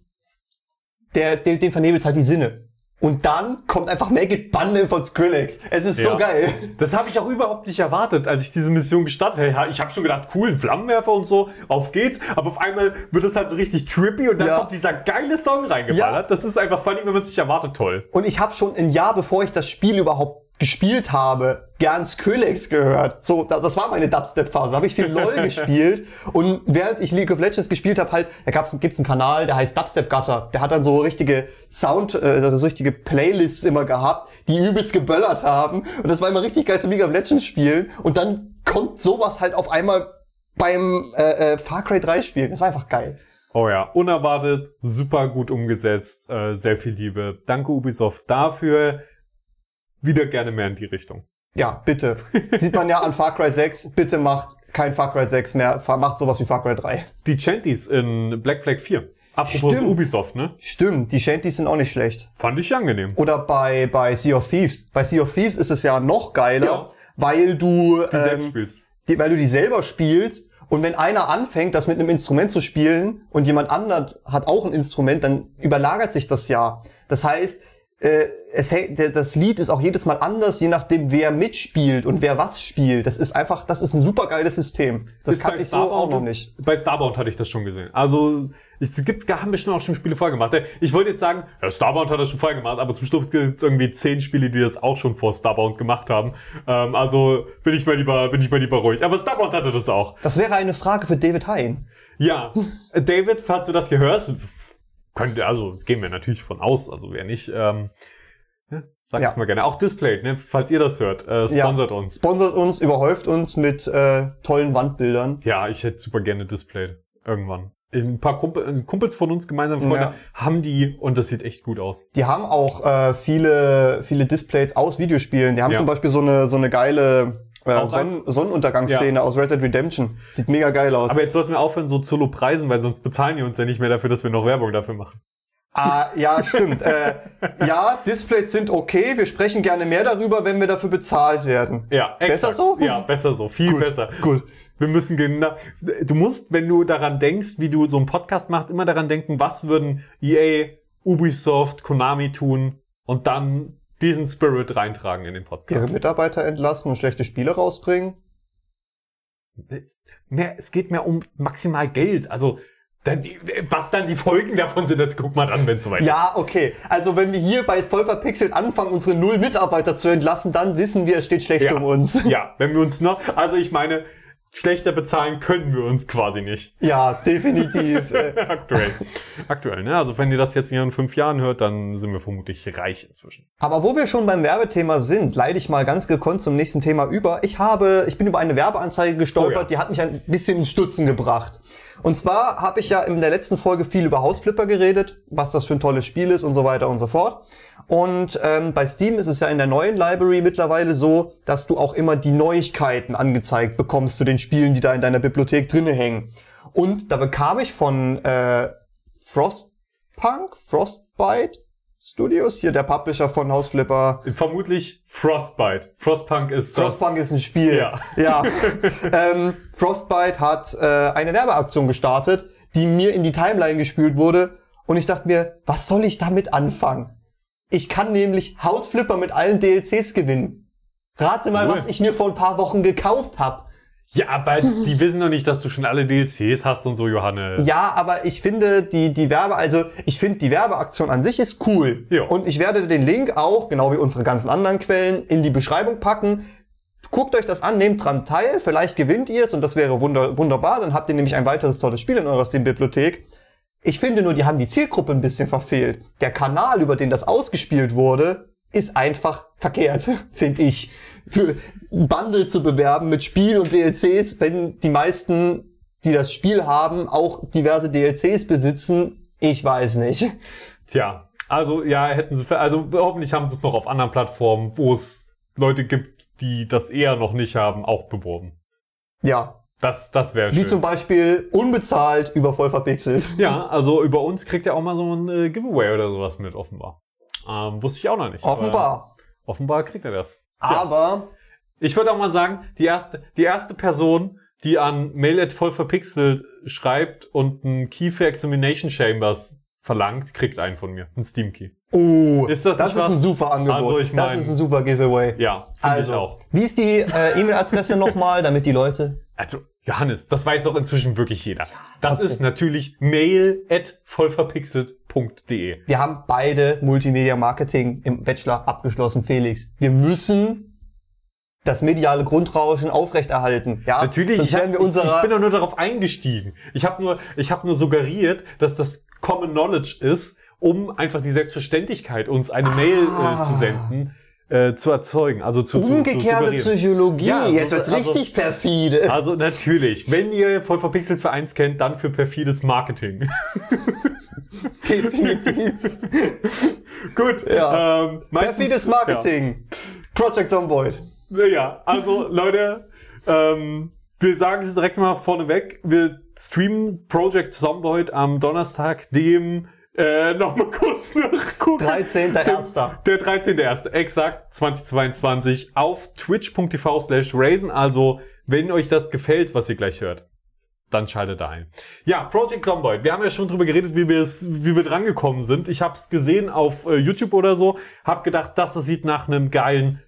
der, der, den vernebelt halt die Sinne. Und dann kommt einfach Make It Bundle von Skrillex. Es ist so Ja. geil. Das habe ich auch überhaupt nicht erwartet, als ich diese Mission gestartet habe. Ich habe schon gedacht, cool, Flammenwerfer und so, auf geht's. Aber auf einmal wird es halt so richtig trippy und dann Ja. kommt dieser geile Song reingeballert. Das ist einfach funny, wenn man es nicht erwartet, toll. Und ich habe schon ein Jahr, bevor ich das Spiel überhaupt gespielt habe, gern Skrillex gehört. So, das, das war meine Dubstep-Phase. Habe ich viel LOL gespielt. Und während ich League of Legends gespielt habe, halt, da gab's, gibt's einen Kanal, der heißt Dubstep Gutter. Der hat dann so richtige Sound, äh, so richtige Playlists immer gehabt, die übelst geböllert haben. Und das war immer richtig geil zum League of Legends spielen. Und dann kommt sowas halt auf einmal beim äh, äh, Far Cry 3 spielen. Das war einfach geil. Oh ja, unerwartet, super gut umgesetzt, äh, sehr viel Liebe. Danke Ubisoft dafür. Wieder gerne mehr in die Richtung. Ja, bitte. Sieht man ja an Far Cry 6. Bitte macht kein Far Cry 6 mehr. Macht sowas wie Far Cry 3. Die Chanties in Black Flag 4. Apropos Stimmt. Ubisoft, ne? Stimmt, die Shanties sind auch nicht schlecht. Fand ich angenehm. Oder bei, bei Sea of Thieves. Bei Sea of Thieves ist es ja noch geiler, Ja. weil du, Die selbst ähm, spielst. die, weil du die selber spielst. Und wenn einer anfängt, das mit einem Instrument zu spielen und jemand anderes hat auch ein Instrument, dann überlagert sich das ja. Das heißt, äh, es, das Lied ist auch jedes Mal anders, je nachdem, wer mitspielt und wer was spielt. Das ist einfach, das ist ein super geiles System. Das Ist kannte ich so auch noch nicht. Bei Starbound hatte ich das schon gesehen. Also, es gibt, haben bestimmt auch schon Spiele vorher gemacht. Ich wollte jetzt sagen, ja, Starbound hat das schon vorher gemacht, aber zum Schluss gibt es irgendwie zehn Spiele, die das auch schon vor Starbound gemacht haben. Ähm, also bin ich mal lieber, bin ich mal lieber ruhig. Aber Starbound hatte das auch. Das wäre eine Frage für David Hein. Ja, David, falls du das hier hörst, könnte, also gehen wir natürlich von aus, also wer nicht, ähm, ja, sag Ja. es mal gerne. Auch Displayed, ne, falls ihr das hört, äh, sponsert Ja. uns. Sponsert uns, überhäuft uns mit äh, tollen Wandbildern. Ja, ich hätte super gerne Displayed. Irgendwann. Ein paar Kumpel, Kumpels von uns, gemeinsame Freunde, Ja. haben die und das sieht echt gut aus. Die haben auch äh, viele, viele Displays aus Videospielen. Die haben Ja. zum Beispiel so eine, so eine geile äh, Auch eins? Sonn Sonnenuntergangsszene aus Red Dead Redemption. Sieht mega geil aus. Aber jetzt sollten wir aufhören, so zu preisen, weil sonst bezahlen die uns ja nicht mehr dafür, dass wir noch Werbung dafür machen. ah, ja, stimmt. äh, ja, Displays sind okay. Wir sprechen gerne mehr darüber, wenn wir dafür bezahlt werden. Ja, Besser so? Ja, besser so, viel Gut, besser. gut. Wir müssen genau, du musst, wenn du daran denkst, wie du so einen Podcast machst, immer daran denken, was würden EA, Ubisoft, Konami tun und dann diesen Spirit reintragen in den Ihre Podcast. Mitarbeiter entlassen und schlechte Spiele rausbringen. Mehr, es geht mehr um maximal Geld. Also Dann die, was dann die Folgen davon sind, das guck mal an, wenn es soweit ist. Ja, okay. Also wenn wir hier bei voll verpixelt anfangen, unsere null Mitarbeiter zu entlassen, dann wissen wir, es steht schlecht um uns. Ja, wenn wir uns noch, also ich meine, schlechter bezahlen können wir uns quasi nicht. Ja, definitiv. Äh, Aktuell. Aktuell, ne? Also wenn ihr das jetzt in fünf Jahren hört, dann sind wir vermutlich reich inzwischen. Aber wo wir schon beim Werbethema sind, leite ich mal ganz gekonnt zum nächsten Thema über. Ich habe, ich bin über eine Werbeanzeige gestolpert, Oh ja. die hat mich ein bisschen ins Stutzen gebracht. Und zwar habe ich ja in der letzten Folge viel über Hausflipper geredet, was das für ein tolles Spiel ist und so weiter und so fort. Und ähm, bei Steam ist es ja in der neuen Library mittlerweile so, dass du auch immer die Neuigkeiten angezeigt bekommst zu den Spielen, die da in deiner Bibliothek drinne hängen. Und da bekam ich von äh, Frostpunk, Frostbite Studios, hier der Publisher von Hausflipper. Vermutlich Frostbite. Frostpunk ist das. Frostpunk ist ein Spiel. Ja. ja. ähm, Frostbite hat äh, eine Werbeaktion gestartet, die mir in die Timeline gespült wurde. Und ich dachte mir, was soll ich damit anfangen? Ich kann nämlich Hausflipper mit allen DLCs gewinnen. Rate mal, Cool. was ich mir vor ein paar Wochen gekauft habe. Ja, aber die wissen doch nicht, dass du schon alle DLCs hast und so, Johannes. Ja, aber ich finde die, die Werbe, also ich finde die Werbeaktion an sich ist cool. Ja. Und ich werde den Link auch, genau wie unsere ganzen anderen Quellen, in die Beschreibung packen. Guckt euch das an, nehmt dran teil, vielleicht gewinnt ihr es und das wäre wunder, wunderbar. Dann habt ihr nämlich ein weiteres tolles Spiel in eurer Steam-Bibliothek. Ich finde nur, die haben die Zielgruppe ein bisschen verfehlt. Der Kanal, über den das ausgespielt wurde, ist einfach verkehrt, finde ich. Für Bundle zu bewerben mit Spiel und DLCs, wenn die meisten, die das Spiel haben, auch diverse DLCs besitzen, ich weiß nicht. Tja, also ja, hätten sie, also hoffentlich haben sie es noch auf anderen Plattformen, wo es Leute gibt, die das eher noch nicht haben, auch beworben. Ja, Das, das wäre wie schön. zum Beispiel unbezahlt über voll verpixelt. ja, also über uns kriegt er auch mal so ein äh, Giveaway oder sowas mit, offenbar. Ähm, wusste ich auch noch nicht. Offenbar. Offenbar kriegt er das. Tja. Aber Ich würde auch mal sagen, die erste, die erste Person, die an mail voll verpixelt schreibt und ein Key für Examination Chambers verlangt, kriegt einen von mir. Ein Steam Key. uh, Ist das das ist ein was? super Angebot. Also ich das mein- ist ein super Giveaway. Ja, finde Also, ich auch. wie ist die äh, E-Mail-Adresse nochmal, damit die Leute Also, Johannes, das weiß doch inzwischen wirklich jeder. das trotzdem. ist natürlich mail at vollverpixelt.de. Wir haben beide Multimedia Marketing im Bachelor abgeschlossen, Felix. Wir müssen das mediale Grundrauschen aufrechterhalten. Ja, Natürlich, ich, hab, ich, bin doch nur darauf eingestiegen. Ich habe nur, ich habe nur suggeriert, dass das Common Knowledge ist, um einfach die Selbstverständlichkeit, uns eine Mail äh, zu senden, äh, zu erzeugen. Also zu, zu, zu umgekehrte suggerieren. Psychologie. Ja, Jetzt so- wird's also- richtig perfide. Also natürlich, wenn ihr voll verpixelt für eins kennt, dann für perfides Marketing. Definitiv. Gut. Ja. Ähm, meistens- Perfides Marketing. Project Zomboid. Ja, also Leute, ähm, wir sagen es direkt mal vorneweg. Wir streamen Project Zomboid am Donnerstag, dem äh, nochmal kurz nachgucken. 13.01. Der 13.1. Exakt 2022 auf twitch.tv slash Raisin. Also, wenn euch das gefällt, was ihr gleich hört, dann schaltet da ein. Ja, Project Zomboid. Wir haben ja schon drüber geredet, wie wir es, wie wir dran gekommen sind. Ich habe es gesehen auf äh, YouTube oder so, hab gedacht, das sieht nach einem geilen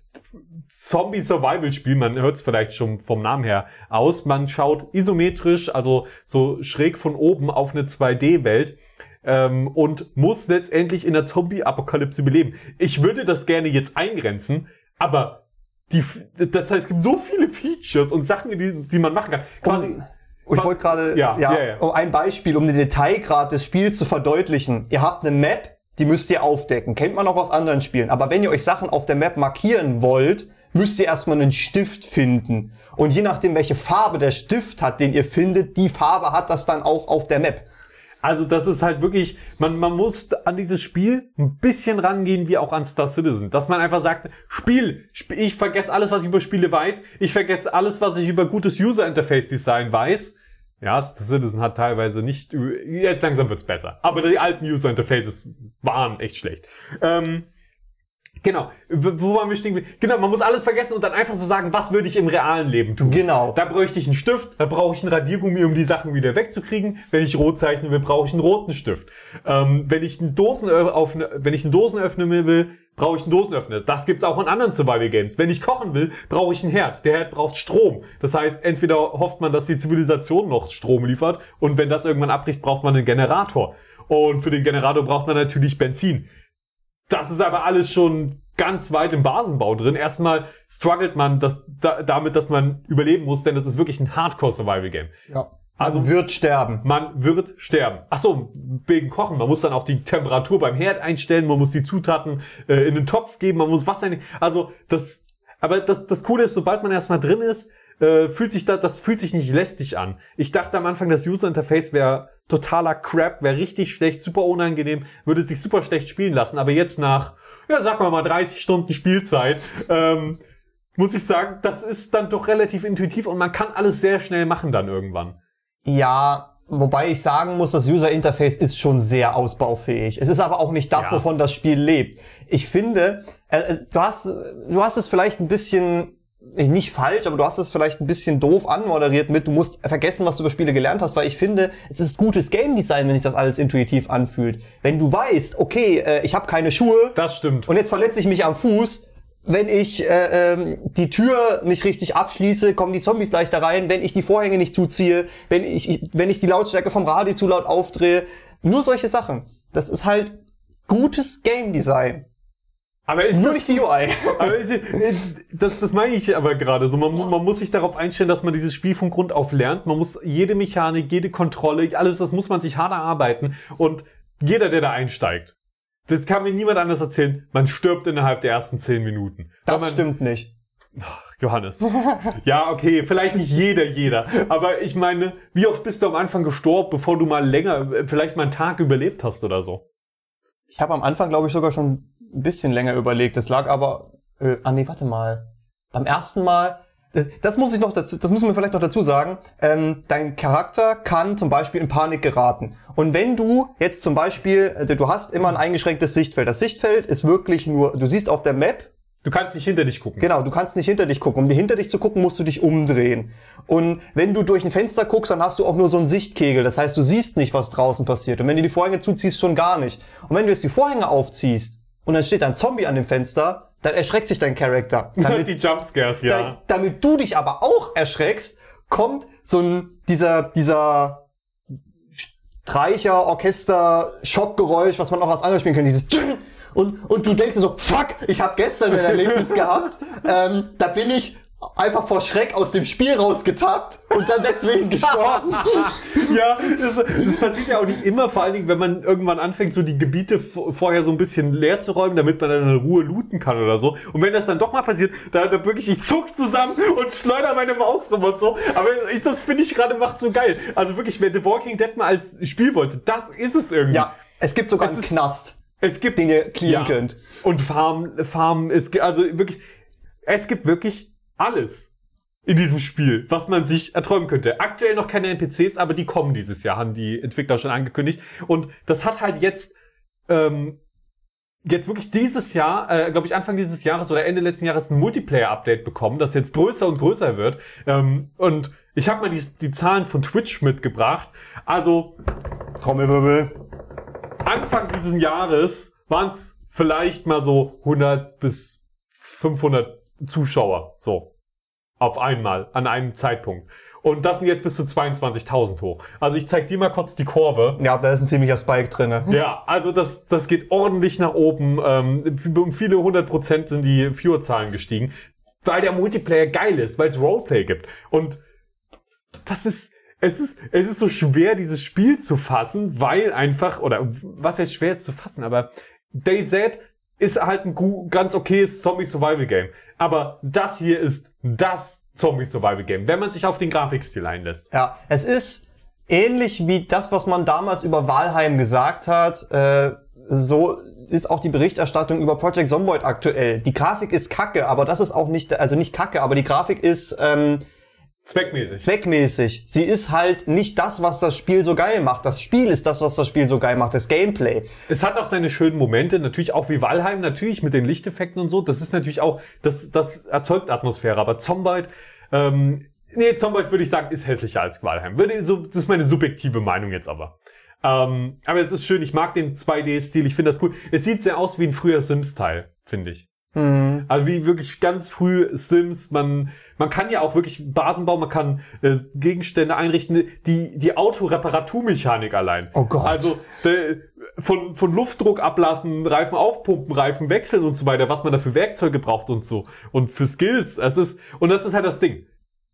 Zombie-Survival-Spiel, man hört es vielleicht schon vom Namen her aus. Man schaut isometrisch, also so schräg von oben auf eine 2D-Welt ähm, und muss letztendlich in der Zombie-Apokalypse überleben. Ich würde das gerne jetzt eingrenzen, aber die, das heißt, es gibt so viele Features und Sachen, die, die man machen kann. Quasi, Und ich wollte gerade, Ja, ja, ja, ja. ein Beispiel, um den Detailgrad des Spiels zu verdeutlichen. Ihr habt eine Map, die müsst ihr aufdecken. Kennt man auch aus anderen Spielen. Aber wenn ihr euch Sachen auf der Map markieren wollt, müsst ihr erstmal einen Stift finden. Und je nachdem, welche Farbe der Stift hat, den ihr findet, die Farbe hat das dann auch auf der Map. Also das ist halt wirklich, man, man muss an dieses Spiel ein bisschen rangehen wie auch an Star Citizen. Dass man einfach sagt, Spiel, Sp- ich vergesse alles, was ich über Spiele weiß. Ich vergesse alles, was ich über gutes User Interface Design weiß. Ja, Star Citizen hat teilweise nicht, jetzt langsam wird's besser. Aber die alten User Interfaces waren echt schlecht. Ähm, Genau, wo stehen? geblieben? Genau, man muss alles vergessen und dann einfach so sagen, was würde ich im realen Leben tun? Genau. Da bräuchte ich einen Stift, da brauche ich einen Radiergummi, um die Sachen wieder wegzukriegen. Wenn ich rot zeichnen will, brauche ich einen roten Stift. Ähm, wenn ich einen Dosen auf, wenn ich einen Dosen öffnen will, brauche ich einen Dosenöffner. Das gibt's auch in anderen Survival Games. Wenn ich kochen will, brauche ich einen Herd. Der Herd braucht Strom. Das heißt, entweder hofft man, dass die Zivilisation noch Strom liefert und wenn das irgendwann abbricht, braucht man einen Generator. Und für den Generator braucht man natürlich Benzin. Das ist aber alles schon ganz weit im Basenbau drin. Erstmal struggelt man das, da, damit, dass man überleben muss, denn das ist wirklich ein Hardcore-Survival-Game. Ja. Also- Also wird sterben. Man wird sterben. Ach so, wegen Kochen. Man muss dann auch die Temperatur beim Herd einstellen, man muss die Zutaten äh, in den Topf geben, man muss Wasser Also das, aber das, das Coole ist, sobald man erstmal drin ist, äh, fühlt sich das, das fühlt sich nicht lästig an. Ich dachte am Anfang, das User Interface wäre totaler Crap, wäre richtig schlecht, super unangenehm, würde sich super schlecht spielen lassen. Aber jetzt nach, ja, sag mal mal 30 Stunden Spielzeit, ähm, muss ich sagen, das ist dann doch relativ intuitiv und man kann alles sehr schnell machen dann irgendwann. Ja, wobei ich sagen muss, das User Interface ist schon sehr ausbaufähig. Es ist aber auch nicht das, Ja. wovon das Spiel lebt. Ich finde, äh, äh, du hast, du hast es vielleicht ein bisschen nicht falsch, aber du hast es vielleicht ein bisschen doof anmoderiert mit, du musst vergessen, was du über Spiele gelernt hast, weil ich finde, es ist gutes Game Design, wenn sich das alles intuitiv anfühlt. Wenn du weißt, okay, äh, ich habe keine Schuhe Das stimmt. und jetzt verletze ich mich am Fuß, wenn ich äh, ähm, die Tür nicht richtig abschließe, kommen die Zombies leichter rein. Wenn ich die Vorhänge nicht zuziehe, wenn ich, ich- wenn ich die Lautstärke vom Radio zu laut aufdrehe. Nur solche Sachen. Das ist halt gutes Game Design. Aber ist Nur das, nicht die UI. aber ist, das, das meine ich aber gerade so. Man, man muss sich darauf einstellen, dass man dieses Spiel von Grund auf lernt. Man muss jede Mechanik, jede Kontrolle, alles, das muss man sich hart erarbeiten. Und jeder, der da einsteigt, das kann mir niemand anders erzählen, man stirbt innerhalb der ersten zehn Minuten. Das man, stimmt nicht. Johannes. Ja, okay, vielleicht nicht jeder, jeder. Aber ich meine, wie oft bist du am Anfang gestorben, bevor du mal länger, äh, vielleicht mal einen Tag überlebt hast oder so? Ich habe am Anfang, glaube ich, sogar schon ein bisschen länger überlegt. Das lag aber. Äh, ah nee, warte mal. Beim ersten Mal. Das, das muss ich noch dazu, das müssen wir vielleicht noch dazu sagen. Ähm, dein Charakter kann zum Beispiel in Panik geraten. Und wenn du jetzt zum Beispiel, äh, du hast immer ein eingeschränktes Sichtfeld. Das Sichtfeld ist wirklich nur, du siehst auf der Map, Du kannst nicht hinter dich gucken. Genau, du kannst nicht hinter dich gucken. Um dir hinter dich zu gucken, musst du dich umdrehen. Und wenn du durch ein Fenster guckst, dann hast du auch nur so einen Sichtkegel. Das heißt, du siehst nicht, was draußen passiert. Und wenn du die Vorhänge zuziehst, schon gar nicht. Und wenn du jetzt die Vorhänge aufziehst und dann steht ein Zombie an dem Fenster, dann erschreckt sich dein Charakter. Damit, die Jumpscares, ja. da, damit du dich aber auch erschreckst, kommt so ein, dieser, dieser Streicher, Orchester, Schockgeräusch, was man auch als anderes spielen kann, dieses Dünn. und, und du denkst dir so, fuck, ich habe gestern ein Erlebnis gehabt, ähm, da bin ich einfach vor Schreck aus dem Spiel rausgetappt und dann deswegen gestorben. ja, das, das passiert ja auch nicht immer, vor allen Dingen, wenn man irgendwann anfängt, so die Gebiete vorher so ein bisschen leer zu räumen, damit man dann in Ruhe looten kann oder so. Und wenn das dann doch mal passiert, da, da wirklich, ich zuck zusammen und schleuder meine Maus rum und so. Aber ich, das finde ich gerade macht so geil. Also wirklich, wer The Walking Dead mal als Spiel wollte, das ist es irgendwie. ja, es gibt sogar Es einen ist- Knast, Es gibt den ihr clearen Ja. könnt. Und Farm, Farm, es gibt, also wirklich, es gibt wirklich alles in diesem Spiel, was man sich erträumen könnte. Aktuell noch keine NPCs, aber die kommen dieses Jahr, haben die Entwickler schon angekündigt. Und das hat halt jetzt, ähm, jetzt wirklich dieses Jahr, äh, glaube ich Anfang dieses Jahres oder Ende letzten Jahres ein Multiplayer-Update bekommen, das jetzt größer und größer wird. Ähm, und ich habe mal die, die Zahlen von Twitch mitgebracht. Also Trommelwirbel. Anfang dieses Jahres waren es vielleicht mal so 100 bis 500 Zuschauer, so. Auf einmal, an einem Zeitpunkt. Und das sind jetzt bis zu 22.000 hoch. Also ich zeig dir mal kurz die Kurve. Ja, da ist ein ziemlicher Spike drinne. Ja, also das, das geht ordentlich nach oben. Ähm, um viele hundert Prozent sind die Viewerzahlen gestiegen, weil der Multiplayer geil ist, weil es Roleplay gibt. Und das ist, es ist, es ist so schwer, dieses Spiel zu fassen, weil einfach, oder was jetzt schwer ist zu fassen, aber DayZ ist halt ein ganz okayes Zombie-Survival-Game. Aber das hier ist das Zombie-Survival-Game, wenn man sich auf den Grafikstil einlässt. Ja, es ist ähnlich wie das, was man damals über Valheim gesagt hat. Äh, so ist auch die Berichterstattung über Project Zomboid aktuell. Die Grafik ist kacke, aber das ist auch nicht, also nicht kacke, aber die Grafik ist ähm, Zweckmäßig. zweckmäßig. Sie ist halt nicht das, was das Spiel so geil macht. Das Spiel ist das, was das Spiel so geil macht, das Gameplay. Es hat auch seine schönen Momente, natürlich auch wie Valheim, natürlich mit den Lichteffekten und so. Das ist natürlich auch, das, das erzeugt Atmosphäre. Aber Zombite, ähm, nee, Zombite würde ich sagen, ist hässlicher als Valheim. Würde, so, das ist meine subjektive Meinung jetzt aber. Ähm, aber es ist schön, ich mag den 2D-Stil, ich finde das cool. Es sieht sehr aus wie ein früher Sims-Teil, finde ich. Also wie wirklich ganz früh Sims, man, man kann ja auch wirklich Basen bauen, man kann äh, Gegenstände einrichten, die, die Autoreparaturmechanik allein. Oh Gott. Also der, von, von Luftdruck ablassen, Reifen aufpumpen, Reifen wechseln und so weiter, was man da für Werkzeuge braucht und so. Und für Skills. Es ist, und das ist halt das Ding.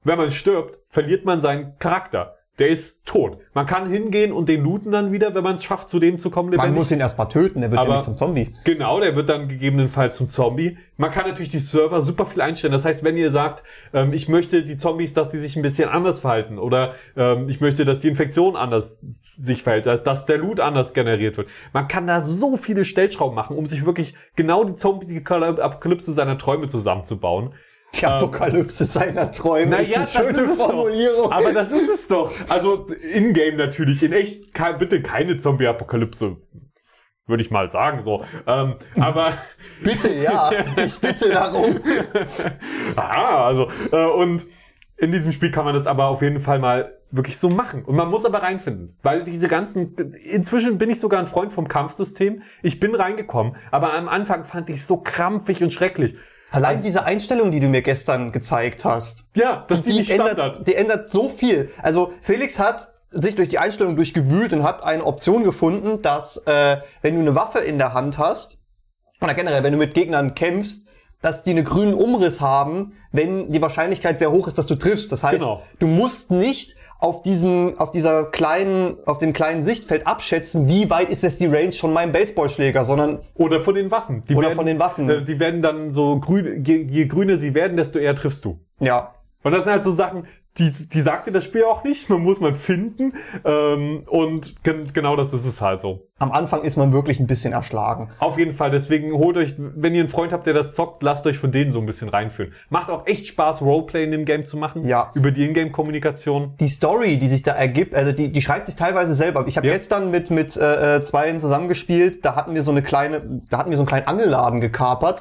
Wenn man stirbt, verliert man seinen Charakter. Der ist tot. Man kann hingehen und den looten dann wieder, wenn man es schafft, zu dem zu kommen, Man muss ihn erstmal töten, der wird Aber- nämlich zum Zombie. Genau, der wird dann gegebenenfalls zum Zombie. Man kann natürlich die Server super viel einstellen. Das heißt, wenn ihr sagt, ähm, ich möchte die Zombies, dass sie sich ein bisschen anders verhalten oder ähm, ich möchte, dass die Infektion anders sich verhält, dass- dass der Loot anders generiert wird. Man kann da so viele Stellschrauben machen, um sich wirklich genau die Zombie-Apokalypse seiner Träume zusammenzubauen. Die Apokalypse seiner Träume ist eine schöne es Formulierung. Doch. Aber das ist es doch. Also in-game natürlich. In echt ke- bitte keine Zombie-Apokalypse. Würde ich mal sagen so. Ähm, aber bitte, ja, ich bitte darum. Aha, also äh, und in diesem Spiel kann man das aber auf jeden Fall mal wirklich so machen. Und man muss aber reinfinden, weil diese ganzen, inzwischen bin ich sogar ein Freund vom Kampfsystem. Ich bin reingekommen, aber am Anfang fand ich es so krampfig und schrecklich. Allein diese Einstellung, die du mir gestern gezeigt hast, Ja, das ist die, nicht Standard. ändert, die ändert so viel. Also Felix hat sich durch die Einstellung durchgewühlt und hat eine Option gefunden, dass äh, wenn du eine Waffe in der Hand hast, oder generell, wenn du mit Gegnern kämpfst, dass die einen grünen Umriss haben, wenn die Wahrscheinlichkeit sehr hoch ist, dass du triffst. Das heißt, Genau. du musst nicht auf diesem, auf dieser kleinen, auf dem kleinen Sichtfeld abschätzen, wie weit ist jetzt die Range von meinem Baseballschläger, sondern Oder von den Waffen. Die Oder werden, von den Waffen. äh, Die werden dann so grün, je, je grüner sie werden, desto eher triffst du. ja, Und das sind halt so Sachen, die, die sagt dir das Spiel auch nicht. Man muss man finden. Ähm, und gen genau das ist es halt so. am Anfang ist man wirklich ein bisschen erschlagen. Auf jeden Fall. Deswegen holt euch, wenn ihr einen Freund habt, der das zockt, lasst euch von denen so ein bisschen reinführen. Macht auch echt Spaß, Roleplay in dem Game zu machen. Ja. Über die Ingame-Kommunikation. die Story, die sich da ergibt, also die, die schreibt sich teilweise selber. Ich habe Ja. gestern mit mit äh, äh, zweien zusammengespielt, da hatten wir so eine kleine, da hatten wir so einen kleinen Angelladen gekapert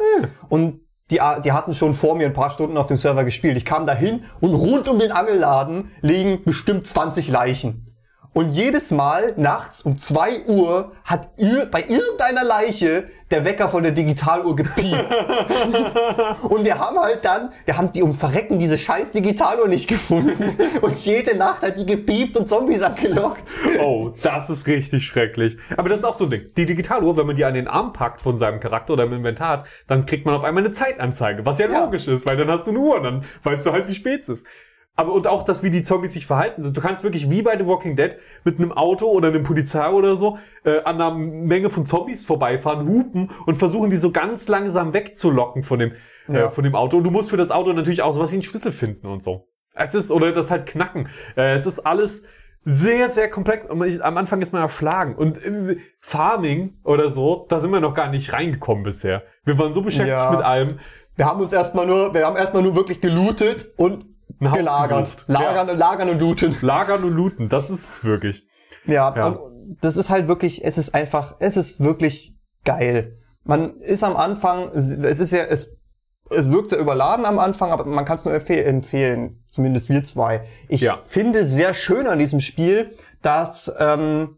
und die, die hatten schon vor mir ein paar Stunden auf dem Server gespielt. Ich kam dahin und rund um den Angelladen liegen bestimmt 20 Leichen. Und jedes Mal nachts um 2 Uhr hat bei irgendeiner Leiche der Wecker von der Digitaluhr gepiept. Und wir haben halt dann, wir haben die um Verrecken diese scheiß Digitaluhr nicht gefunden. Und jede Nacht hat die gepiept und Zombies angelockt. Oh, das ist richtig schrecklich. Aber das ist auch so ein Ding. Die Digitaluhr, wenn man die an den Arm packt von seinem Charakter oder im Inventar hat, dann kriegt man auf einmal eine Zeitanzeige. Was ja, Ja. logisch ist, weil dann hast du eine Uhr und dann weißt du halt, wie spät es ist. Aber und auch das, wie die Zombies sich verhalten. Also Du kannst wirklich wie bei The Walking Dead mit einem Auto oder einem Polizei oder so äh, an einer Menge von Zombies vorbeifahren, hupen und versuchen, die so ganz langsam wegzulocken von dem, Ja. äh, von dem Auto. Und du musst für das Auto natürlich auch sowas wie einen Schlüssel finden und so. Es ist, oder das halt knacken. Äh, es ist alles sehr, sehr komplex. Und ich, am Anfang ist man erschlagen. Und äh, Farming oder so, da sind wir noch gar nicht reingekommen bisher. Wir waren so beschäftigt Ja. mit allem. Wir haben uns erstmal nur, wir haben erstmal nur wirklich gelootet und gelagert. Lagern, lagern und looten. Lagern und looten, das ist es wirklich. Ja, Ja. und das ist halt wirklich, es ist einfach, es ist wirklich geil. Man ist am Anfang, es ist ja, es, es wirkt sehr überladen am Anfang, aber man kann es nur empfeh empfehlen, zumindest wir zwei. Ich Ja. finde sehr schön an diesem Spiel, dass ähm,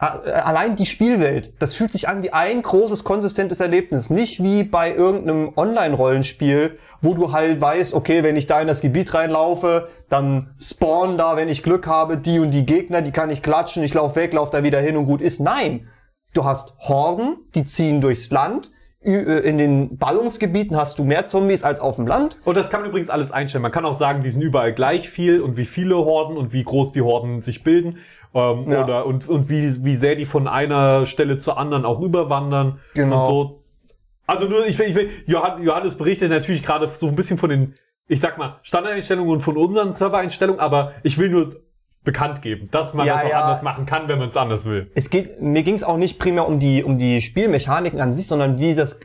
allein die Spielwelt, das fühlt sich an wie ein großes, konsistentes Erlebnis. Nicht wie bei irgendeinem Online-Rollenspiel, wo du halt weißt, okay, wenn ich da in das Gebiet reinlaufe, dann spawnen da, wenn ich Glück habe, die und die Gegner, die kann ich klatschen, ich lauf weg, lauf da wieder hin und gut ist. Nein, du hast Horden, die ziehen durchs Land. Äh, In den Ballungsgebieten hast du mehr Zombies als auf dem Land. Und das kann man übrigens alles einstellen. Man kann auch sagen, die sind überall gleich viel und wie viele Horden und wie groß die Horden sich bilden. Ähm, Ja. oder, und, und wie, wie sehr die von einer Stelle zur anderen auch überwandern. Genau. Und so. Also nur, ich will, ich will, Johann- Johannes berichtet natürlich gerade so ein bisschen von den, ich sag mal, Standardeinstellungen und von unseren Servereinstellungen, aber ich will nur bekannt geben, dass man Ja, das auch ja. anders machen kann, wenn man es anders will. Es geht, mir ging es auch nicht primär um die, um die Spielmechaniken an sich, sondern wie das,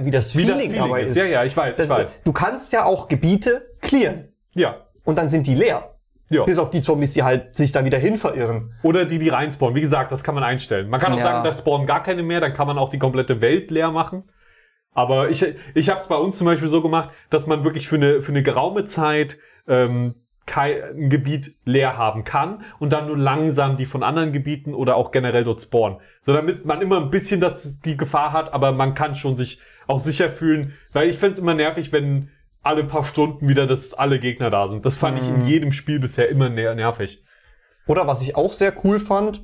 wie das Wie Feeling, das Feeling dabei ist. ist. Ja, ja, ich weiß, Das, ich weiß. du kannst ja auch Gebiete clearen. Ja. und dann sind die leer. Ja. Bis auf die Zombies, die halt sich da wieder hin verirren. Oder die, die reinspawnen. Wie gesagt, das kann man einstellen. Man kann auch Ja. sagen, da spawnen gar keine mehr, dann kann man auch die komplette Welt leer machen. Aber ich, ich habe es bei uns zum Beispiel so gemacht, dass man wirklich für eine, für eine geraume Zeit ähm, kein ein Gebiet leer haben kann und dann nur langsam die von anderen Gebieten oder auch generell dort spawnen. So damit man immer ein bisschen das, die Gefahr hat, aber man kann schon sich auch sicher fühlen. Weil ich find's immer nervig, wenn alle paar Stunden wieder, dass alle Gegner da sind. Das fand ich in jedem Spiel bisher immer ner nervig. Oder was ich auch sehr cool fand,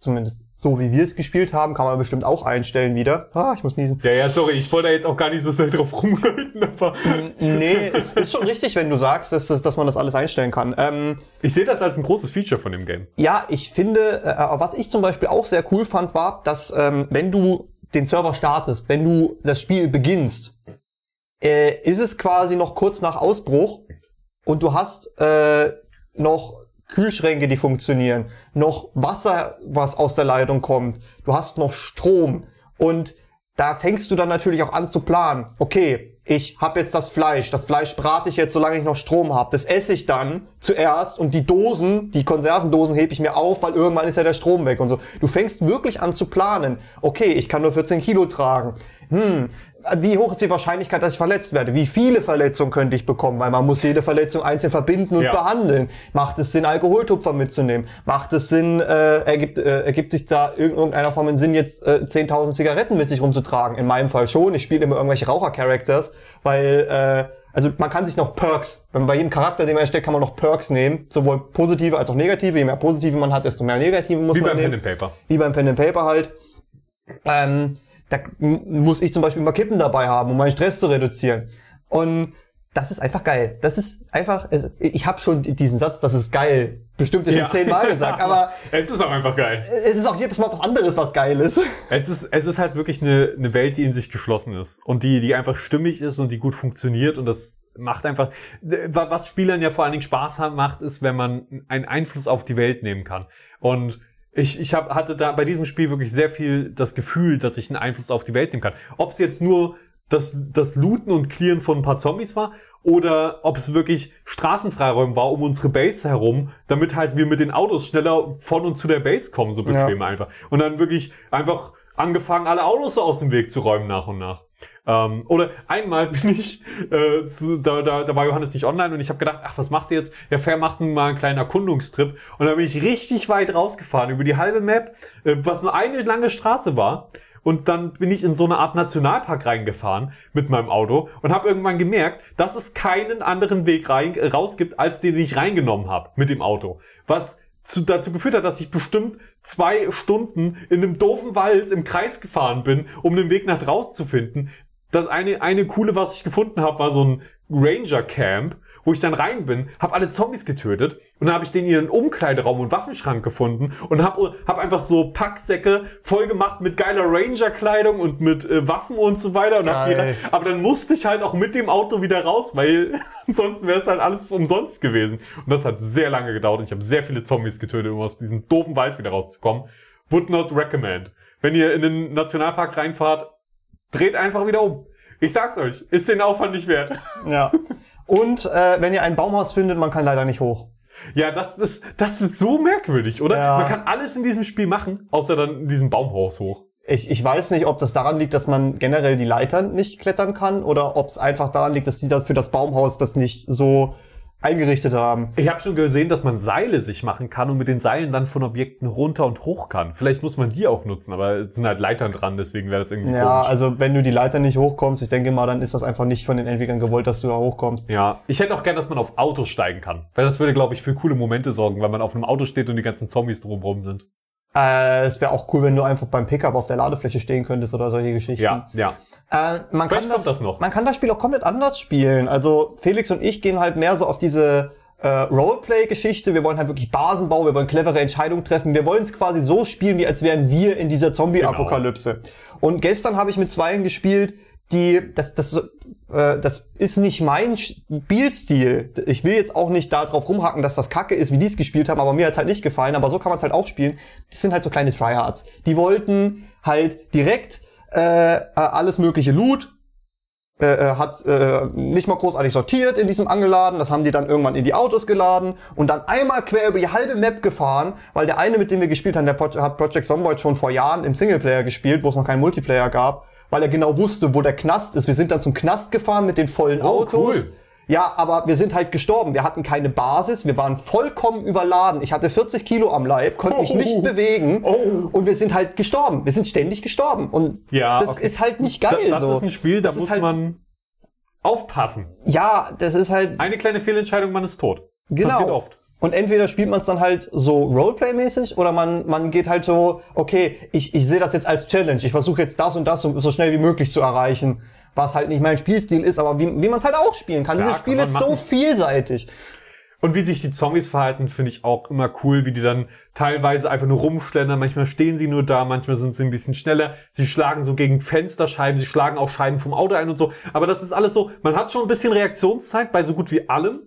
zumindest so wie wir es gespielt haben, kann man bestimmt auch einstellen wieder. Ah, ich muss niesen. Ja, ja, sorry, ich wollte da jetzt auch gar nicht so sehr drauf rumreiten, aber Nee, es ist schon richtig, wenn du sagst, dass, dass, dass man das alles einstellen kann. Ähm, ich sehe das als ein großes Feature von dem Game. ja, ich finde, äh, was ich zum Beispiel auch sehr cool fand, war, dass ähm, wenn du den Server startest, wenn du das Spiel beginnst, äh, ist es quasi noch kurz nach Ausbruch und du hast äh, noch Kühlschränke, die funktionieren, noch Wasser, was aus der Leitung kommt, du hast noch Strom und da fängst du dann natürlich auch an zu planen. Okay, ich habe jetzt das Fleisch, das Fleisch brate ich jetzt, solange ich noch Strom habe. Das esse ich dann zuerst und die Dosen, die Konservendosen hebe ich mir auf, weil irgendwann ist ja der Strom weg und so. Du fängst wirklich an zu planen. Okay, ich kann nur 14 Kilo tragen. Hm, wie hoch ist die Wahrscheinlichkeit, dass ich verletzt werde? Wie viele Verletzungen könnte ich bekommen? Weil man muss jede Verletzung einzeln verbinden und Ja. behandeln. Macht es Sinn, Alkoholtupfer mitzunehmen? Macht es Sinn, äh, ergibt, äh, ergibt sich da in irgendeiner Form einen Sinn, jetzt äh, 10.000 Zigaretten mit sich rumzutragen? In meinem Fall schon. Ich spiele immer irgendwelche Raucher-Characters, weil, äh, also man kann sich noch Perks, wenn man bei jedem Charakter, den man erstellt, kann man noch Perks nehmen. Sowohl positive als auch negative. Je mehr positive man hat, desto mehr negative muss Wie man beim nehmen Pen and Paper. wie beim Pen and Paper halt. Ähm, da muss ich zum Beispiel immer Kippen dabei haben, um meinen Stress zu reduzieren. Und das ist einfach geil. Das ist einfach, ich habe schon diesen Satz, das ist geil, bestimmt schon zehnmal gesagt, aber es ist auch einfach geil. es ist auch jedes Mal was anderes, was geil ist. Es ist, es ist halt wirklich eine, eine Welt, die in sich geschlossen ist und die, die einfach stimmig ist und die gut funktioniert und das macht einfach, wa- was Spielern ja vor allen Dingen Spaß macht, ist, wenn man einen Einfluss auf die Welt nehmen kann. Und ich, ich hab, hatte da bei diesem Spiel wirklich sehr viel das Gefühl, dass ich einen Einfluss auf die Welt nehmen kann. Ob es jetzt nur das, das Looten und Clearen von ein paar Zombies war oder ob es wirklich Straßenfreiräumen war um unsere Base herum, damit halt wir mit den Autos schneller von und zu der Base kommen, so bequem einfach. Und dann wirklich einfach angefangen, alle Autos so aus dem Weg zu räumen nach und nach. Ähm, oder einmal bin ich, äh, zu, da, da, da war Johannes nicht online und ich habe gedacht, ach, was machst du jetzt? Ja, fair, machst du mal einen kleinen Erkundungstrip. Und dann bin ich richtig weit rausgefahren, über die halbe Map, äh, was nur eine lange Straße war. Und dann bin ich in so eine Art Nationalpark reingefahren mit meinem Auto und habe irgendwann gemerkt, dass es keinen anderen Weg rein, raus gibt, als den ich reingenommen habe mit dem Auto. Was zu, dazu geführt hat, dass ich bestimmt zwei Stunden in einem doofen Wald im Kreis gefahren bin, um den Weg nach draußen zu finden. Das eine, eine coole, was ich gefunden habe, war so ein Ranger Camp, wo ich dann rein bin, habe alle Zombies getötet und dann habe ich den ihren Umkleideraum und Waffenschrank gefunden und habe hab einfach so Packsäcke voll gemacht mit geiler Ranger-Kleidung und mit äh, Waffen und so weiter. Und hab die, aber dann musste ich halt auch mit dem Auto wieder raus, weil sonst wäre es halt alles umsonst gewesen. Und das hat sehr lange gedauert. und Ich habe sehr viele Zombies getötet, um aus diesem doofen Wald wieder rauszukommen. Would not recommend. Wenn ihr in den Nationalpark reinfahrt, dreht einfach wieder um. Ich sag's euch, ist den Aufwand nicht wert. Ja. Und äh, wenn ihr ein Baumhaus findet, man kann leider nicht hoch. Ja, das ist, das ist so merkwürdig, oder? Ja. Man kann alles in diesem Spiel machen, außer dann in diesem Baumhaus hoch. Ich, ich weiß nicht, ob das daran liegt, dass man generell die Leitern nicht klettern kann oder ob es einfach daran liegt, dass die da für das Baumhaus das nicht so eingerichtet haben. Ich habe schon gesehen, dass man Seile sich machen kann und mit den Seilen dann von Objekten runter und hoch kann. Vielleicht muss man die auch nutzen, aber es sind halt Leitern dran, deswegen wäre das irgendwie Ja, komisch. also wenn du die Leiter nicht hochkommst, ich denke mal, dann ist das einfach nicht von den Entwicklern gewollt, dass du da hochkommst. Ja, ich hätte auch gern, dass man auf Autos steigen kann. Weil das würde, glaube ich, für coole Momente sorgen, weil man auf einem Auto steht und die ganzen Zombies drumherum sind. Äh, es wäre auch cool, wenn du einfach beim Pickup auf der Ladefläche stehen könntest oder solche Geschichten. Ja, ja. Äh, man Vielleicht kann das noch. Man kann das Spiel auch komplett anders spielen. Also Felix und ich gehen halt mehr so auf diese äh, Roleplay-Geschichte. Wir wollen halt wirklich Basenbau, wir wollen clevere Entscheidungen treffen. Wir wollen es quasi so spielen, wie als wären wir in dieser Zombie-Apokalypse. Und gestern habe ich mit Zweien gespielt, die, das, das, äh, das ist nicht mein Spielstil. Ich will jetzt auch nicht da drauf rumhacken, dass das kacke ist, wie die es gespielt haben, aber mir hat's halt nicht gefallen. Aber so kann man es halt auch spielen. Das sind halt so kleine Tryhards. Die wollten halt direkt äh, alles mögliche Loot äh, äh, hat äh, nicht mal großartig sortiert in diesem Angelladen. Das haben die dann irgendwann in die Autos geladen und dann einmal quer über die halbe Map gefahren, weil der eine, mit dem wir gespielt haben, der Pro hat Project Zomboid schon vor Jahren im Singleplayer gespielt, wo es noch keinen Multiplayer gab, weil er genau wusste, wo der Knast ist. Wir sind dann zum Knast gefahren mit den vollen Oh, Autos. cool. Ja, aber wir sind halt gestorben. Wir hatten keine Basis. Wir waren vollkommen überladen. Ich hatte 40 Kilo am Leib, konnte mich Oh. nicht bewegen. Oh. Und wir sind halt gestorben. Wir sind ständig gestorben. Und Ja, das okay. ist halt nicht geil. das so. ist ein Spiel, da Das muss halt, man aufpassen. Ja, das ist halt. Eine kleine Fehlentscheidung, man ist tot. Genau. Passiert oft. Und entweder spielt man es dann halt so Roleplay-mäßig oder man, man geht halt so, okay, ich, ich sehe das jetzt als Challenge. Ich versuche jetzt das und das so, so schnell wie möglich zu erreichen. Was halt nicht mein Spielstil ist, aber wie, wie man es halt auch spielen kann. Ja, Dieses Spiel ist so machen. vielseitig. Und wie sich die Zombies verhalten, finde ich auch immer cool, wie die dann teilweise einfach nur rumschlendern. Manchmal stehen sie nur da, manchmal sind sie ein bisschen schneller. Sie schlagen so gegen Fensterscheiben, sie schlagen auch Scheiben vom Auto ein und so. Aber das ist alles so, man hat schon ein bisschen Reaktionszeit bei so gut wie allem.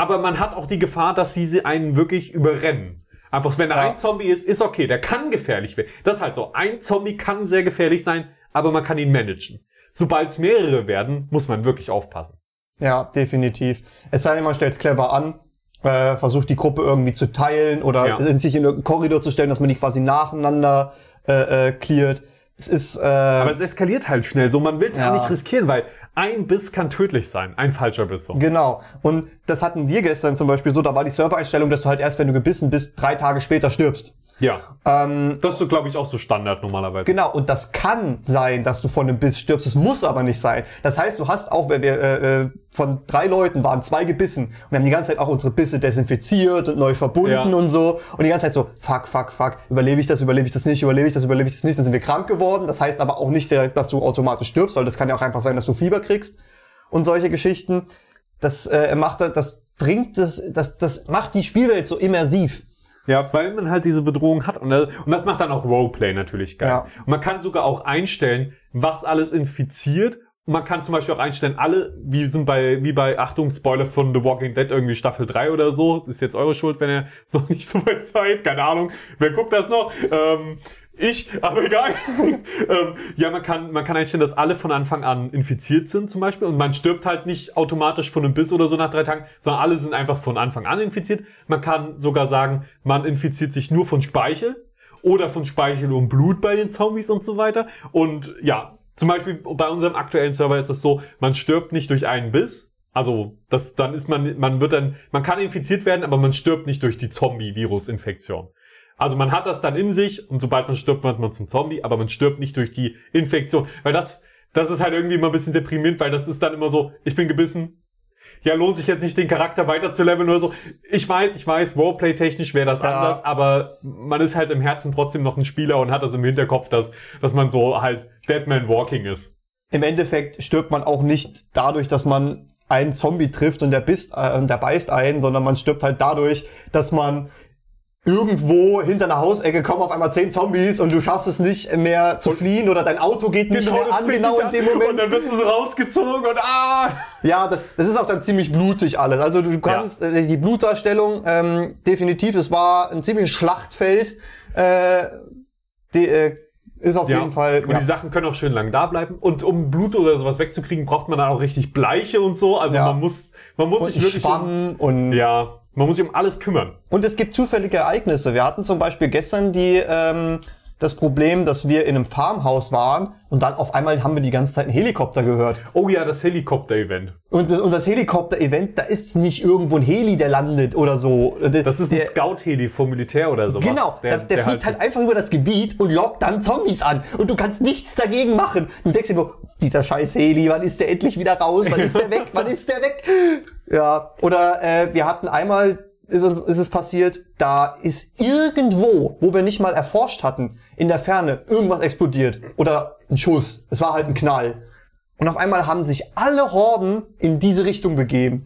Aber man hat auch die Gefahr, dass sie sie einen wirklich überrennen. Einfach, wenn da Ja. ein Zombie ist, ist okay, der kann gefährlich werden. Das ist halt so. Ein Zombie kann sehr gefährlich sein, aber man kann ihn managen. Sobald es mehrere werden, muss man wirklich aufpassen. Ja, definitiv. Es sei denn, man stellt es clever an, äh, versucht die Gruppe irgendwie zu teilen oder Ja. sich in irgendeinen Korridor zu stellen, dass man die quasi nacheinander äh, äh, cleart. Es ist, äh, Aber es eskaliert halt schnell. So, man will es ja. Ja. nicht riskieren, weil ein Biss kann tödlich sein. Ein falscher Biss. So. Genau. Und das hatten wir gestern zum Beispiel so, da war die Servereinstellung, dass du halt erst, wenn du gebissen bist, drei Tage später stirbst. Ja. Ähm, Das ist so, glaube ich, auch so Standard normalerweise. genau, und das kann sein, dass du von einem Biss stirbst. Es muss aber nicht sein. Das heißt, du hast auch, wenn wir äh, äh, von drei Leuten waren zwei gebissen und wir haben die ganze Zeit auch unsere Bisse desinfiziert und neu verbunden Ja. und so. Und die ganze Zeit so, fuck, fuck, fuck, überlebe ich das, überlebe ich das nicht, überlebe ich das, überlebe ich das nicht. Dann sind wir krank geworden. Das heißt aber auch nicht direkt, dass du automatisch stirbst, weil das kann ja auch einfach sein, dass du Fieber kriegst und solche Geschichten. Das äh, macht, das bringt das, das, das macht die Spielwelt so immersiv. Ja, weil man halt diese Bedrohung hat. Und das, und das macht dann auch Roleplay natürlich geil. Ja. Und man kann sogar auch einstellen, was alles infiziert. Und man kann zum Beispiel auch einstellen, alle, wie sind bei, wie bei, Achtung, Spoiler von The Walking Dead, irgendwie Staffel 3 oder so. Das ist jetzt eure Schuld, wenn ihr es noch nicht so weit seid. Keine Ahnung. Wer guckt das noch? Ähm, ich, aber egal. ähm, ja, man kann, man kann einstellen, dass alle von Anfang an infiziert sind zum Beispiel und man stirbt halt nicht automatisch von einem Biss oder so nach drei Tagen, sondern alle sind einfach von Anfang an infiziert. Man kann sogar sagen, man infiziert sich nur von Speichel oder von Speichel und Blut bei den Zombies und so weiter. Und ja, zum Beispiel bei unserem aktuellen Server ist es so, man stirbt nicht durch einen Biss. Also, das, dann ist man, man wird dann, man kann infiziert werden, aber man stirbt nicht durch die Zombie-Virus-Infektion. Also man hat das dann in sich und sobald man stirbt, wird man zum Zombie, aber man stirbt nicht durch die Infektion. Weil das, das ist halt irgendwie immer ein bisschen deprimierend, weil das ist dann immer so, ich bin gebissen. Ja, lohnt sich jetzt nicht, den Charakter weiter zu leveln oder so. Ich weiß, ich weiß, Roleplay-technisch wäre das Ja. anders, aber man ist halt im Herzen trotzdem noch ein Spieler und hat das im Hinterkopf, dass, dass man so halt Deadman Walking ist. Im Endeffekt stirbt man auch nicht dadurch, dass man einen Zombie trifft und der, bisst, äh, und der beißt ein, sondern man stirbt halt dadurch, dass man irgendwo hinter einer Hausecke kommen auf einmal zehn Zombies und du schaffst es nicht mehr zu fliehen oder dein Auto geht nicht mehr das an, genau in dem Und Moment. dann wirst du so rausgezogen und ah! Ja, das, das ist auch dann ziemlich blutig alles. Also du kannst äh, die Blutdarstellung ähm, definitiv, es war ein ziemliches Schlachtfeld. Äh, die, äh, ist auf jeden Fall. Und die Sachen können auch schön lang da bleiben. Und um Blut oder sowas wegzukriegen, braucht man dann auch richtig Bleiche und so. Also Ja. man muss, man muss und sich wirklich Schwamm und ja, man muss sich um alles kümmern. Und es gibt zufällige Ereignisse. Wir hatten zum Beispiel gestern die, ähm, das Problem, dass wir in einem Farmhaus waren und dann auf einmal haben wir die ganze Zeit einen Helikopter gehört. Oh ja, das Helikopter-Event. Und, und das Helikopter-Event, da ist nicht irgendwo ein Heli, der landet oder so. Das ist ein der, Scout-Heli vom Militär oder sowas. Genau, der, der, fliegt halt, einfach über das Gebiet und lockt dann Zombies an. Und du kannst nichts dagegen machen. Du denkst dir nur, dieser scheiß Heli, wann ist der endlich wieder raus? Wann ist der weg? Wann ist der weg? Ja, oder äh, wir hatten einmal, ist, uns, ist es passiert, da ist irgendwo, wo wir nicht mal erforscht hatten, in der Ferne irgendwas explodiert. Oder ein Schuss. Es war halt ein Knall. Und auf einmal haben sich alle Horden in diese Richtung begeben.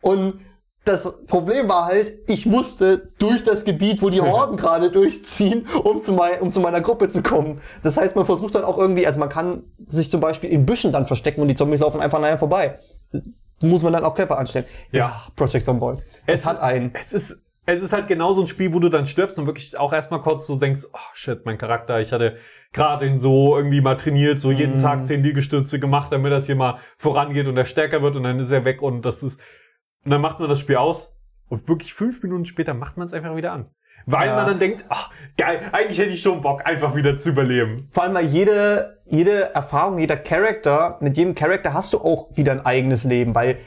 Und das Problem war halt, ich musste durch das Gebiet, wo die Horden gerade durchziehen, um zu, mein, um zu meiner Gruppe zu kommen. Das heißt, man versucht dann auch irgendwie, also man kann sich zum Beispiel in Büschen dann verstecken und die Zombies laufen einfach an einem vorbei. Muss man dann auch clever anstellen. Ja. Project Zomboid. Es, hat einen. Es ist es ist halt genau so ein Spiel, wo du dann stirbst und wirklich auch erstmal kurz so denkst, oh shit, mein Charakter, ich hatte gerade ihn so irgendwie mal trainiert, so jeden Mhm. Tag zehn Liegestütze gemacht, damit das hier mal vorangeht und er stärker wird und dann ist er weg und das ist, und dann macht man das Spiel aus und wirklich fünf Minuten später macht man es einfach wieder an. Weil Ja. man dann denkt, ach, geil, eigentlich hätte ich schon Bock, einfach wieder zu überleben. Vor allem, weil jede, jede Erfahrung, jeder Charakter, mit jedem Charakter hast du auch wieder ein eigenes Leben, weil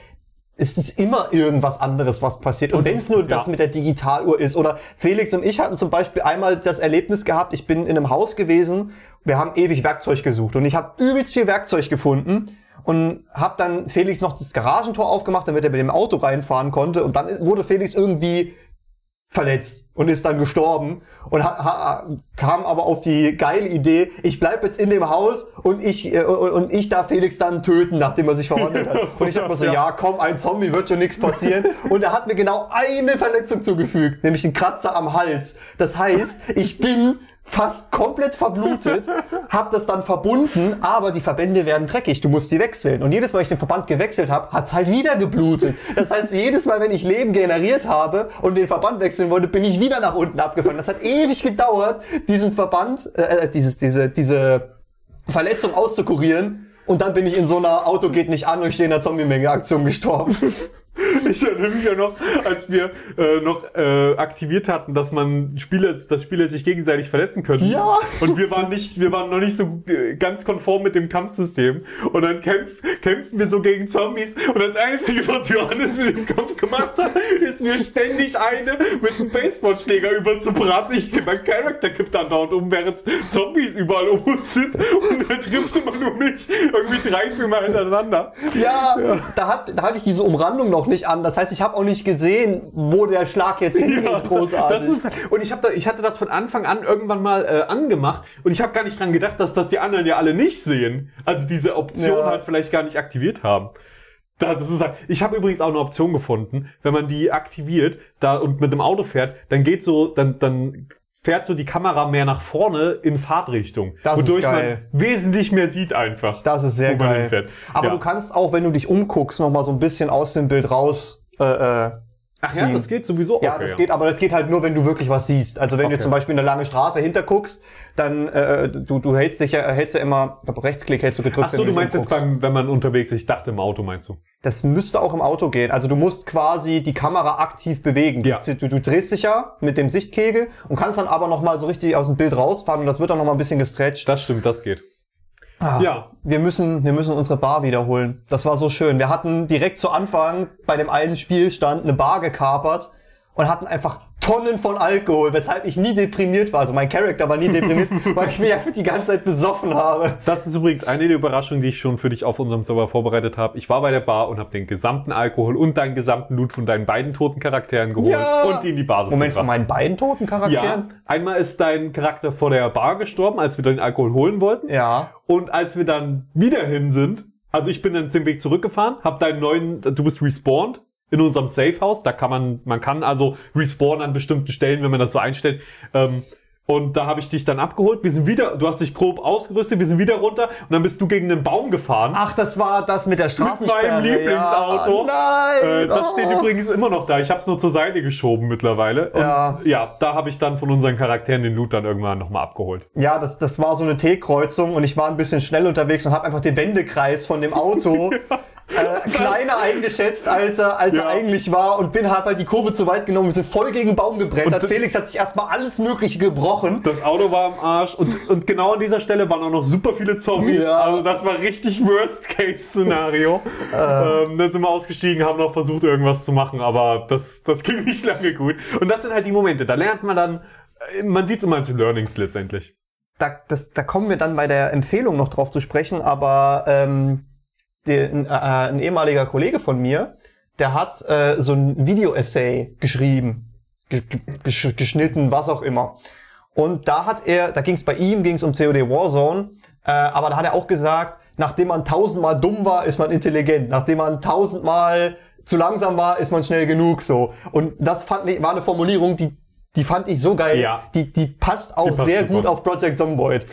es ist immer irgendwas anderes, was passiert. Und, wenn es nur das ja. mit der Digitaluhr ist. Oder Felix und ich hatten zum Beispiel einmal das Erlebnis gehabt, ich bin in einem Haus gewesen, wir haben ewig Werkzeug gesucht und ich habe übelst viel Werkzeug gefunden und habe dann Felix noch das Garagentor aufgemacht, damit er mit dem Auto reinfahren konnte. Und dann wurde Felix irgendwie verletzt und ist dann gestorben und ha, ha, kam aber auf die geile Idee, ich bleib jetzt in dem Haus und ich äh, und, ich darf Felix dann töten, nachdem er sich verwandelt hat. Und ich hab mir so, ja. komm, ein Zombie wird schon nichts passieren. Und er hat mir genau eine Verletzung zugefügt, nämlich einen Kratzer am Hals. Das heißt, ich bin fast komplett verblutet, hab das dann verbunden, aber die Verbände werden dreckig, du musst die wechseln. Und jedes Mal, ich den Verband gewechselt habe, hat's halt wieder geblutet. Das heißt, jedes Mal, wenn ich Leben generiert habe und den Verband wechseln wollte, bin ich wieder nach unten abgefallen. Das hat ewig gedauert, diesen Verband, äh, dieses, diese, diese Verletzung auszukurieren. Und dann bin ich in so einer Auto geht nicht an und ich stehe in der Zombie-Menge-Aktion gestorben. Ich erinnere mich ja noch, als wir äh, noch äh, aktiviert hatten, dass man Spieler, dass Spieler sich gegenseitig verletzen können. Ja. Und wir waren nicht, wir waren noch nicht so äh, ganz konform mit dem Kampfsystem. Und dann kämpf, kämpfen wir so gegen Zombies. Und das Einzige, was Johannes in dem Kampf gemacht hat, ist mir ständig eine mit einem Baseballschläger überzubraten. Ich, mein Charakter kippt dann dort um, während Zombies überall um uns sind. Und er trifft immer nur mich. Irgendwie drei, vier Mal hintereinander. Ja, Da, hat, da hatte ich diese Umrandung noch nicht an. Das heißt, ich habe auch nicht gesehen, wo der Schlag jetzt hingeht. Ja, Großartig. Ist, und ich, hab da, ich hatte das von Anfang an irgendwann mal äh, angemacht und ich habe gar nicht dran gedacht, dass das die anderen ja alle nicht sehen. Also diese Option Ja. halt vielleicht gar nicht aktiviert haben. Da, das ist halt, ich habe übrigens auch eine Option gefunden, wenn man die aktiviert da und mit dem Auto fährt, dann geht so, dann, dann fährt so die Kamera mehr nach vorne in Fahrtrichtung. Das ist wodurch geil. man wesentlich mehr sieht einfach. Das ist sehr geil. hinfährt. Aber Ja. du kannst auch, wenn du dich umguckst, noch mal so ein bisschen aus dem Bild raus äh, äh, Ach ja, ziehen. das geht sowieso. Ja, Okay, das geht, aber das geht halt nur, wenn du wirklich was siehst. Also wenn du Okay. zum Beispiel eine lange Straße hinterguckst, dann äh, du, du hältst dich ja, hältst ja immer, ich glaube Rechtsklick hältst du gedrückt. Ach so, du meinst jetzt beim, wenn man unterwegs ist. Ich dachte im Auto meinst du. Das müsste auch im Auto gehen. Also du musst quasi die Kamera aktiv bewegen. Ja. Du, du, du drehst dich ja mit dem Sichtkegel und kannst dann aber noch mal so richtig aus dem Bild rausfahren und das wird dann noch mal ein bisschen gestretcht. Das stimmt, das geht. Ah, Ja. Wir müssen, wir müssen unsere Bar wiederholen. Das war so schön. Wir hatten direkt zu Anfang bei dem einen Spielstand eine Bar gekapert und hatten einfach Tonnen von Alkohol, weshalb ich nie deprimiert war. Also mein Charakter war nie deprimiert, weil ich mich einfach die ganze Zeit besoffen habe. Das ist übrigens eine der Überraschungen, die ich schon für dich auf unserem Server vorbereitet habe. Ich war bei der Bar und habe den gesamten Alkohol und deinen gesamten Loot von deinen beiden toten Charakteren geholt Ja. und die in die Basis Moment, von gebracht. meinen beiden toten Ja, Charakteren? einmal ist dein Charakter vor der Bar gestorben, als wir den Alkohol holen wollten. Ja. Und als wir dann wieder hin sind, also ich bin dann den Weg zurückgefahren, hab deinen neuen, du bist respawned in unserem Safe House. Da kann man, man kann also respawnen an bestimmten Stellen, wenn man das so einstellt. Ähm, und da habe ich dich dann abgeholt. Wir sind wieder, du hast dich grob ausgerüstet, wir sind wieder runter und dann bist du gegen einen Baum gefahren. Ach, das war das mit der Straßensperre. meinem Lieblingsauto. Ja, nein. Äh, das steht Oh. übrigens immer noch da. Ich habe es nur zur Seite geschoben mittlerweile. Und Ja. ja, da habe ich dann von unseren Charakteren den Loot dann irgendwann nochmal abgeholt. Ja, das, das war so eine T-Kreuzung und ich war ein bisschen schnell unterwegs und habe einfach den Wendekreis von dem Auto äh, kleiner eingeschätzt, als er, als er Ja. eigentlich war und bin halt halt die Kurve zu weit genommen. Wir sind voll gegen den Baum gebrettert. Felix hat sich erstmal alles Mögliche gebrochen. Das Auto war am Arsch und, und genau an dieser Stelle waren auch noch super viele Zombies. Ja. Also das war richtig Worst-Case-Szenario. ähm, dann sind wir ausgestiegen, haben noch versucht irgendwas zu machen, aber das, das ging nicht lange gut. Und das sind halt die Momente, da lernt man dann, äh, man sieht es immer als Learnings letztendlich. Da, das, da kommen wir dann bei der Empfehlung noch drauf zu sprechen, aber ähm, der, ein, äh, ein ehemaliger Kollege von mir, der hat äh, so ein Video-Essay geschrieben, ge gesch geschnitten, was auch immer. Und da hat er, da ging es bei ihm, ging es um COD Warzone, äh, aber da hat er auch gesagt, nachdem man tausendmal dumm war, ist man intelligent. Nachdem man tausendmal zu langsam war, ist man schnell genug so. Und das fand ich, war eine Formulierung, die, die fand ich so geil. Ja. Die, die passt auch Die passt sehr super. gut auf Project Zomboid.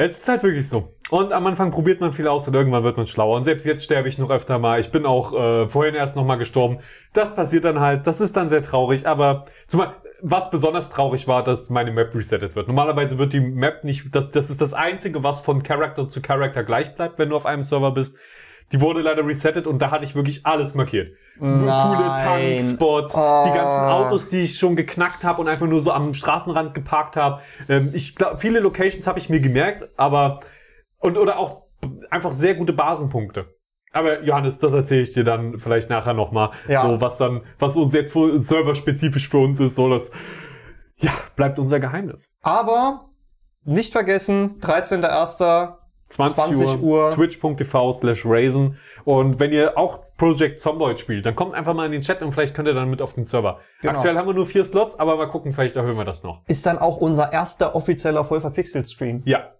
Es ist halt wirklich so. Und am Anfang probiert man viel aus und irgendwann wird man schlauer. Und selbst jetzt sterbe ich noch öfter mal. Ich bin auch äh, vorhin erst noch mal gestorben. Das passiert dann halt. Das ist dann sehr traurig. Aber zumal, was besonders traurig war, dass meine Map resettet wird. Normalerweise wird die Map nicht, das, das ist das Einzige, was von Character zu Character gleich bleibt, wenn du auf einem Server bist. Die wurde leider resettet und da hatte ich wirklich alles markiert. Coole Nein. Tankspots, Oh. die ganzen Autos, die ich schon geknackt habe und einfach nur so am Straßenrand geparkt habe. Ähm, ich glaube, viele Locations habe ich mir gemerkt, aber und oder auch einfach sehr gute Basenpunkte. Aber Johannes, das erzähle ich dir dann vielleicht nachher nochmal. Ja. So, was dann, was uns jetzt serverspezifisch für uns ist, so das, ja, bleibt unser Geheimnis. Aber nicht vergessen, 13.01. 20, 20 Uhr, Uhr. twitch.tv slash Raisin. Und wenn ihr auch Project Zomboid spielt, dann kommt einfach mal in den Chat und vielleicht könnt ihr dann mit auf den Server. Genau. Aktuell haben wir nur vier Slots, aber mal gucken, vielleicht erhöhen wir das noch. Ist dann auch unser erster offizieller voll verpixelt Stream. Ja.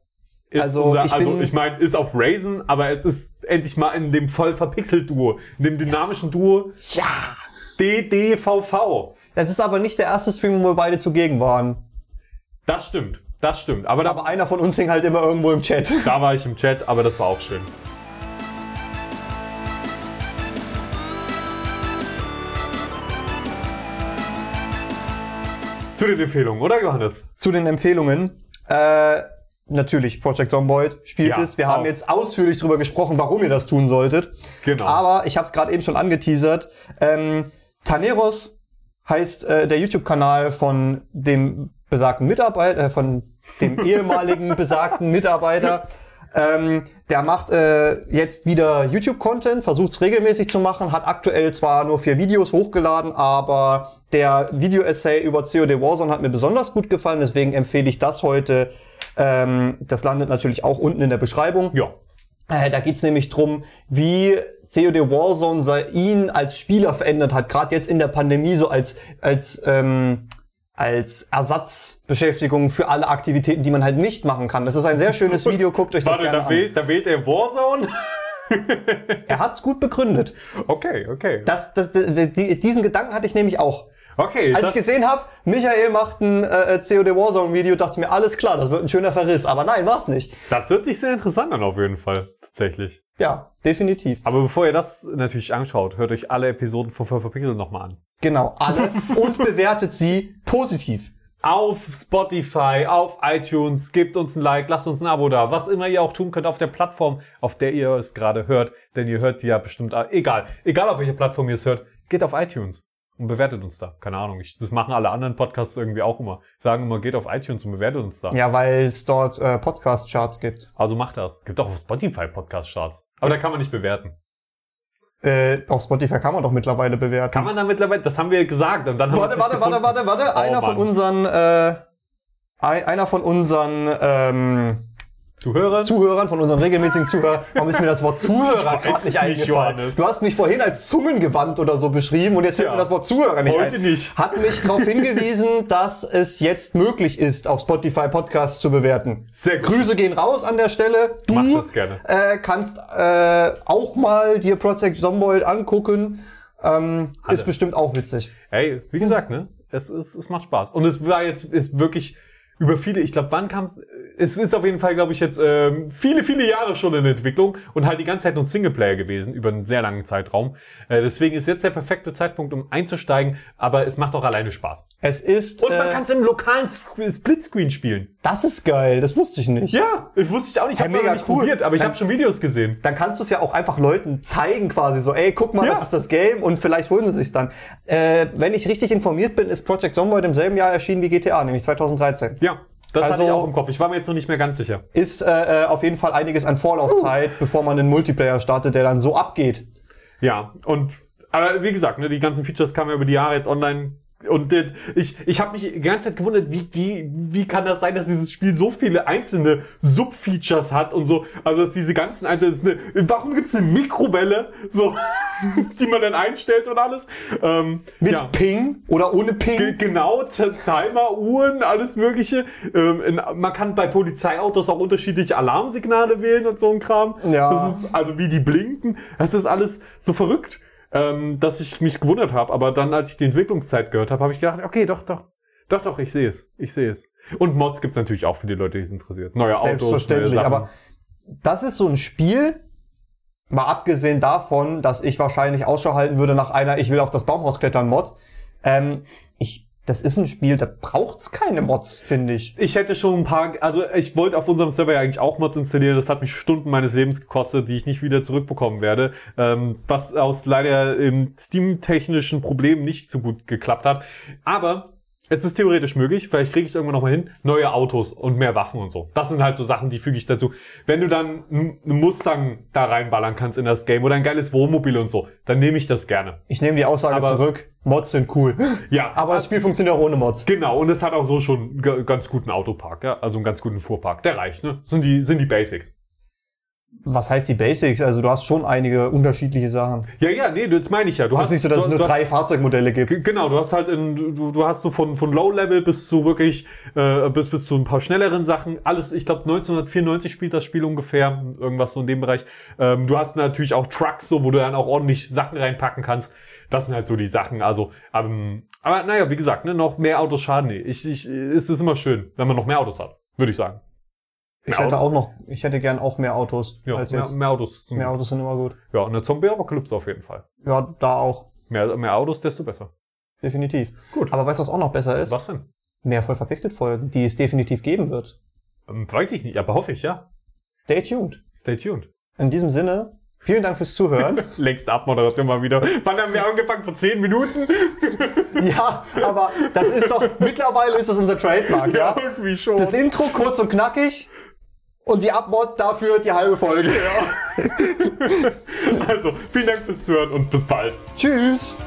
Ist Also, unser, ich also ich meine, ist auf Raisin, aber es ist endlich mal in dem voll verpixelt Duo, in dem dynamischen Duo Ja. DDVV. Das ist aber nicht der erste Stream, wo wir beide zugegen waren. Das stimmt, das stimmt. Aber da, Aber einer von uns hing halt immer irgendwo im Chat. da war ich im Chat, aber das war auch schön. Zu den Empfehlungen, oder Johannes? Zu den Empfehlungen. Äh, natürlich, Project Zomboid spielt Ja, es. Wir haben auch. jetzt ausführlich drüber gesprochen, warum ihr das tun solltet. Genau. Aber ich habe es gerade eben schon angeteasert. Ähm, Taneros heißt äh, der YouTube-Kanal von dem besagten Mitarbeiter, äh, von dem ehemaligen besagten Mitarbeiter. Ähm, der macht äh, jetzt wieder YouTube-Content, versucht es regelmäßig zu machen, hat aktuell zwar nur vier Videos hochgeladen, aber der Video-Essay über COD Warzone hat mir besonders gut gefallen, deswegen empfehle ich das heute. Ähm, das landet natürlich auch unten in der Beschreibung. Ja. Äh, da geht's nämlich drum, wie COD Warzone ihn als Spieler verändert hat, gerade jetzt in der Pandemie so als als ähm, als Ersatzbeschäftigung für alle Aktivitäten, die man halt nicht machen kann. Das ist ein sehr schönes Video, guckt euch das Warte, gerne da an. wählt, da wählt er Warzone? Er hat's gut begründet. Okay, okay. Das, das, die, diesen Gedanken hatte ich nämlich auch. Okay, Als ich gesehen habe, Michael macht ein äh, COD Warzone Video, dachte ich mir, alles klar, das wird ein schöner Verriss. Aber nein, war's nicht. das hört sich sehr interessant an auf jeden Fall, tatsächlich. Ja, definitiv. Aber bevor ihr das natürlich anschaut, hört euch alle Episoden von 5 Pixel nochmal an. Genau, alle. Und bewertet sie positiv. Auf Spotify, auf iTunes, gebt uns ein Like, lasst uns ein Abo da, was immer ihr auch tun könnt auf der Plattform, auf der ihr es gerade hört, denn ihr hört die ja bestimmt, egal, egal auf welcher Plattform ihr es hört, geht auf iTunes und bewertet uns da. Keine Ahnung, ich, das machen alle anderen Podcasts irgendwie auch immer. Sagen immer, geht auf iTunes und bewertet uns da. Ja, weil es dort äh, Podcast-Charts gibt. Also macht das. Es gibt auch auf Spotify Podcast-Charts. Aber da Gibt's? kann man nicht bewerten. Äh, auf Spotify kann man doch mittlerweile bewerten. Kann man da mittlerweile, das haben wir gesagt und dann haben warte, wir warte, warte, warte, warte. einer von Mann. unseren, äh, ein- einer von unseren ähm, Zuhörer. Zuhörern, von unseren regelmäßigen Zuhörern, warum ist mir das Wort Zuhörer gerade nicht eingefallen? Johannes. Du hast mich vorhin als Zungengewandt oder so beschrieben und jetzt fällt Ja. mir das Wort Zuhörer nicht Heute ein. nicht. Hat mich darauf hingewiesen, dass es jetzt möglich ist, auf Spotify Podcasts zu bewerten. Sehr gut. Grüße gehen raus an der Stelle. Du Mach das gerne. Äh, kannst äh, auch mal dir Project Zomboid angucken. Ähm, ist bestimmt auch witzig. Hey, wie gesagt, ne? Es, es, es macht Spaß. Und es war jetzt ist wirklich über viele, ich glaube, wann kam es ist auf jeden Fall, glaube ich, jetzt ähm, viele, viele Jahre schon in Entwicklung und halt die ganze Zeit nur Singleplayer gewesen, über einen sehr langen Zeitraum. Äh, deswegen ist jetzt der perfekte Zeitpunkt, um einzusteigen, aber es macht auch alleine Spaß. Es ist. Und man äh, kann es im lokalen Sp- Splitscreen spielen. das ist geil, das wusste ich nicht. Ja, ich wusste ich auch nicht, ich Ja, habe mega nicht cool. probiert, aber ich habe schon Videos gesehen. Dann kannst du es ja auch einfach Leuten zeigen, quasi so, ey, guck mal, Ja. das ist das Game und vielleicht holen sie sich's dann. Äh, wenn ich richtig informiert bin, ist Project Zomboid im selben Jahr erschienen wie GTA, nämlich 2013. Ja, das hatte Also- ich auch im Kopf. Ich war mir jetzt noch nicht mehr ganz sicher. Ist äh, äh, auf jeden Fall einiges an Vorlaufzeit, bevor man einen Multiplayer startet, der dann so abgeht. Ja, und aber wie gesagt, ne, die ganzen Features kamen ja über die Jahre jetzt online. Und ich, ich habe mich die ganze Zeit gewundert, wie, wie, wie kann das sein, dass dieses Spiel so viele einzelne Subfeatures hat und so. Also dass diese ganzen einzelnen. Warum gibt's eine Mikrowelle, so, die man dann einstellt und alles? Ähm, Mit ja. Ping oder ohne Ping. Genau, Timer, Uhren, alles mögliche. Ähm, in, man kann bei Polizeiautos auch unterschiedliche Alarmsignale wählen und so ein Kram. Ja. Das ist, also wie die blinken. Das ist alles so verrückt, ähm, dass ich mich gewundert habe. Aber dann, als ich die Entwicklungszeit gehört habe, habe ich gedacht, okay, doch, doch. Doch, doch, ich sehe es. Ich sehe es. Und Mods gibt's natürlich auch für die Leute, die es interessiert. Neue Autos, neue Selbstverständlich, aber das ist so ein Spiel, mal abgesehen davon, dass ich wahrscheinlich Ausschau halten würde nach einer Ich will auf das Baumhaus klettern Mod. Ähm, das ist ein Spiel, da braucht's keine Mods, finde ich. Ich hätte schon ein paar, also ich wollte auf unserem Server ja eigentlich auch Mods installieren. Das hat mich Stunden meines Lebens gekostet, die ich nicht wieder zurückbekommen werde. Ähm, was aus leider ähm, Steam-technischen Problemen nicht so gut geklappt hat. Aber es ist theoretisch möglich, vielleicht kriege ich es irgendwann nochmal hin, neue Autos und mehr Waffen und so. Das sind halt so Sachen, die füge ich dazu. Wenn du dann einen Mustang da reinballern kannst in das Game oder ein geiles Wohnmobil und so, dann nehme ich das gerne. Ich nehme die Aussage Aber- zurück. Mods sind cool. Ja, Aber das Spiel funktioniert auch ohne Mods. Genau, und es hat auch so schon einen ga- ganz guten Autopark, ja, also einen ganz guten Fuhrpark. Der reicht, ne? Sind die, sind die Basics. Was heißt die Basics? Also du hast schon einige unterschiedliche Sachen. Ja, ja, nee, das meine ich ja. Du Es ist nicht so, dass es nur du drei hast, Fahrzeugmodelle gibt. Genau, du hast halt in, du, du hast so von, von Low-Level bis zu wirklich, äh, bis, bis zu ein paar schnelleren Sachen. Alles, ich glaube 1994 spielt das Spiel ungefähr, irgendwas so in dem Bereich. Ähm, du hast natürlich auch Trucks, so, wo du dann auch ordentlich Sachen reinpacken kannst. Das sind halt so die Sachen. Also, ähm, aber naja, wie gesagt, ne, noch mehr Autos schaden nicht. Ich, ich, es ist immer schön, wenn man noch mehr Autos hat, würde ich sagen. Ich Mehr hätte auch noch, ich hätte gern auch mehr Autos Ja, als mehr, jetzt. mehr Autos. sind Mehr gut. Autos sind immer gut. Ja, und eine Zombie-Apokalypse auf jeden Fall. Ja, da auch. Mehr, mehr Autos, desto besser. Definitiv. Gut. Aber weißt du, was auch noch besser ist? Was denn? Mehr voll verpixelt Folgen, die es definitiv geben wird. Ähm, weiß ich nicht, aber hoffe ich, ja. Stay tuned. Stay tuned. In diesem Sinne, vielen Dank fürs Zuhören. Längste Abmoderation mal wieder. Wann haben wir angefangen? Vor 10 Minuten? ja, aber das ist doch, mittlerweile ist das unser Trademark, ja? irgendwie schon. Das Intro kurz und knackig und die Abmod dafür die halbe Folge. also, vielen Dank fürs Zuhören und bis bald. Tschüss.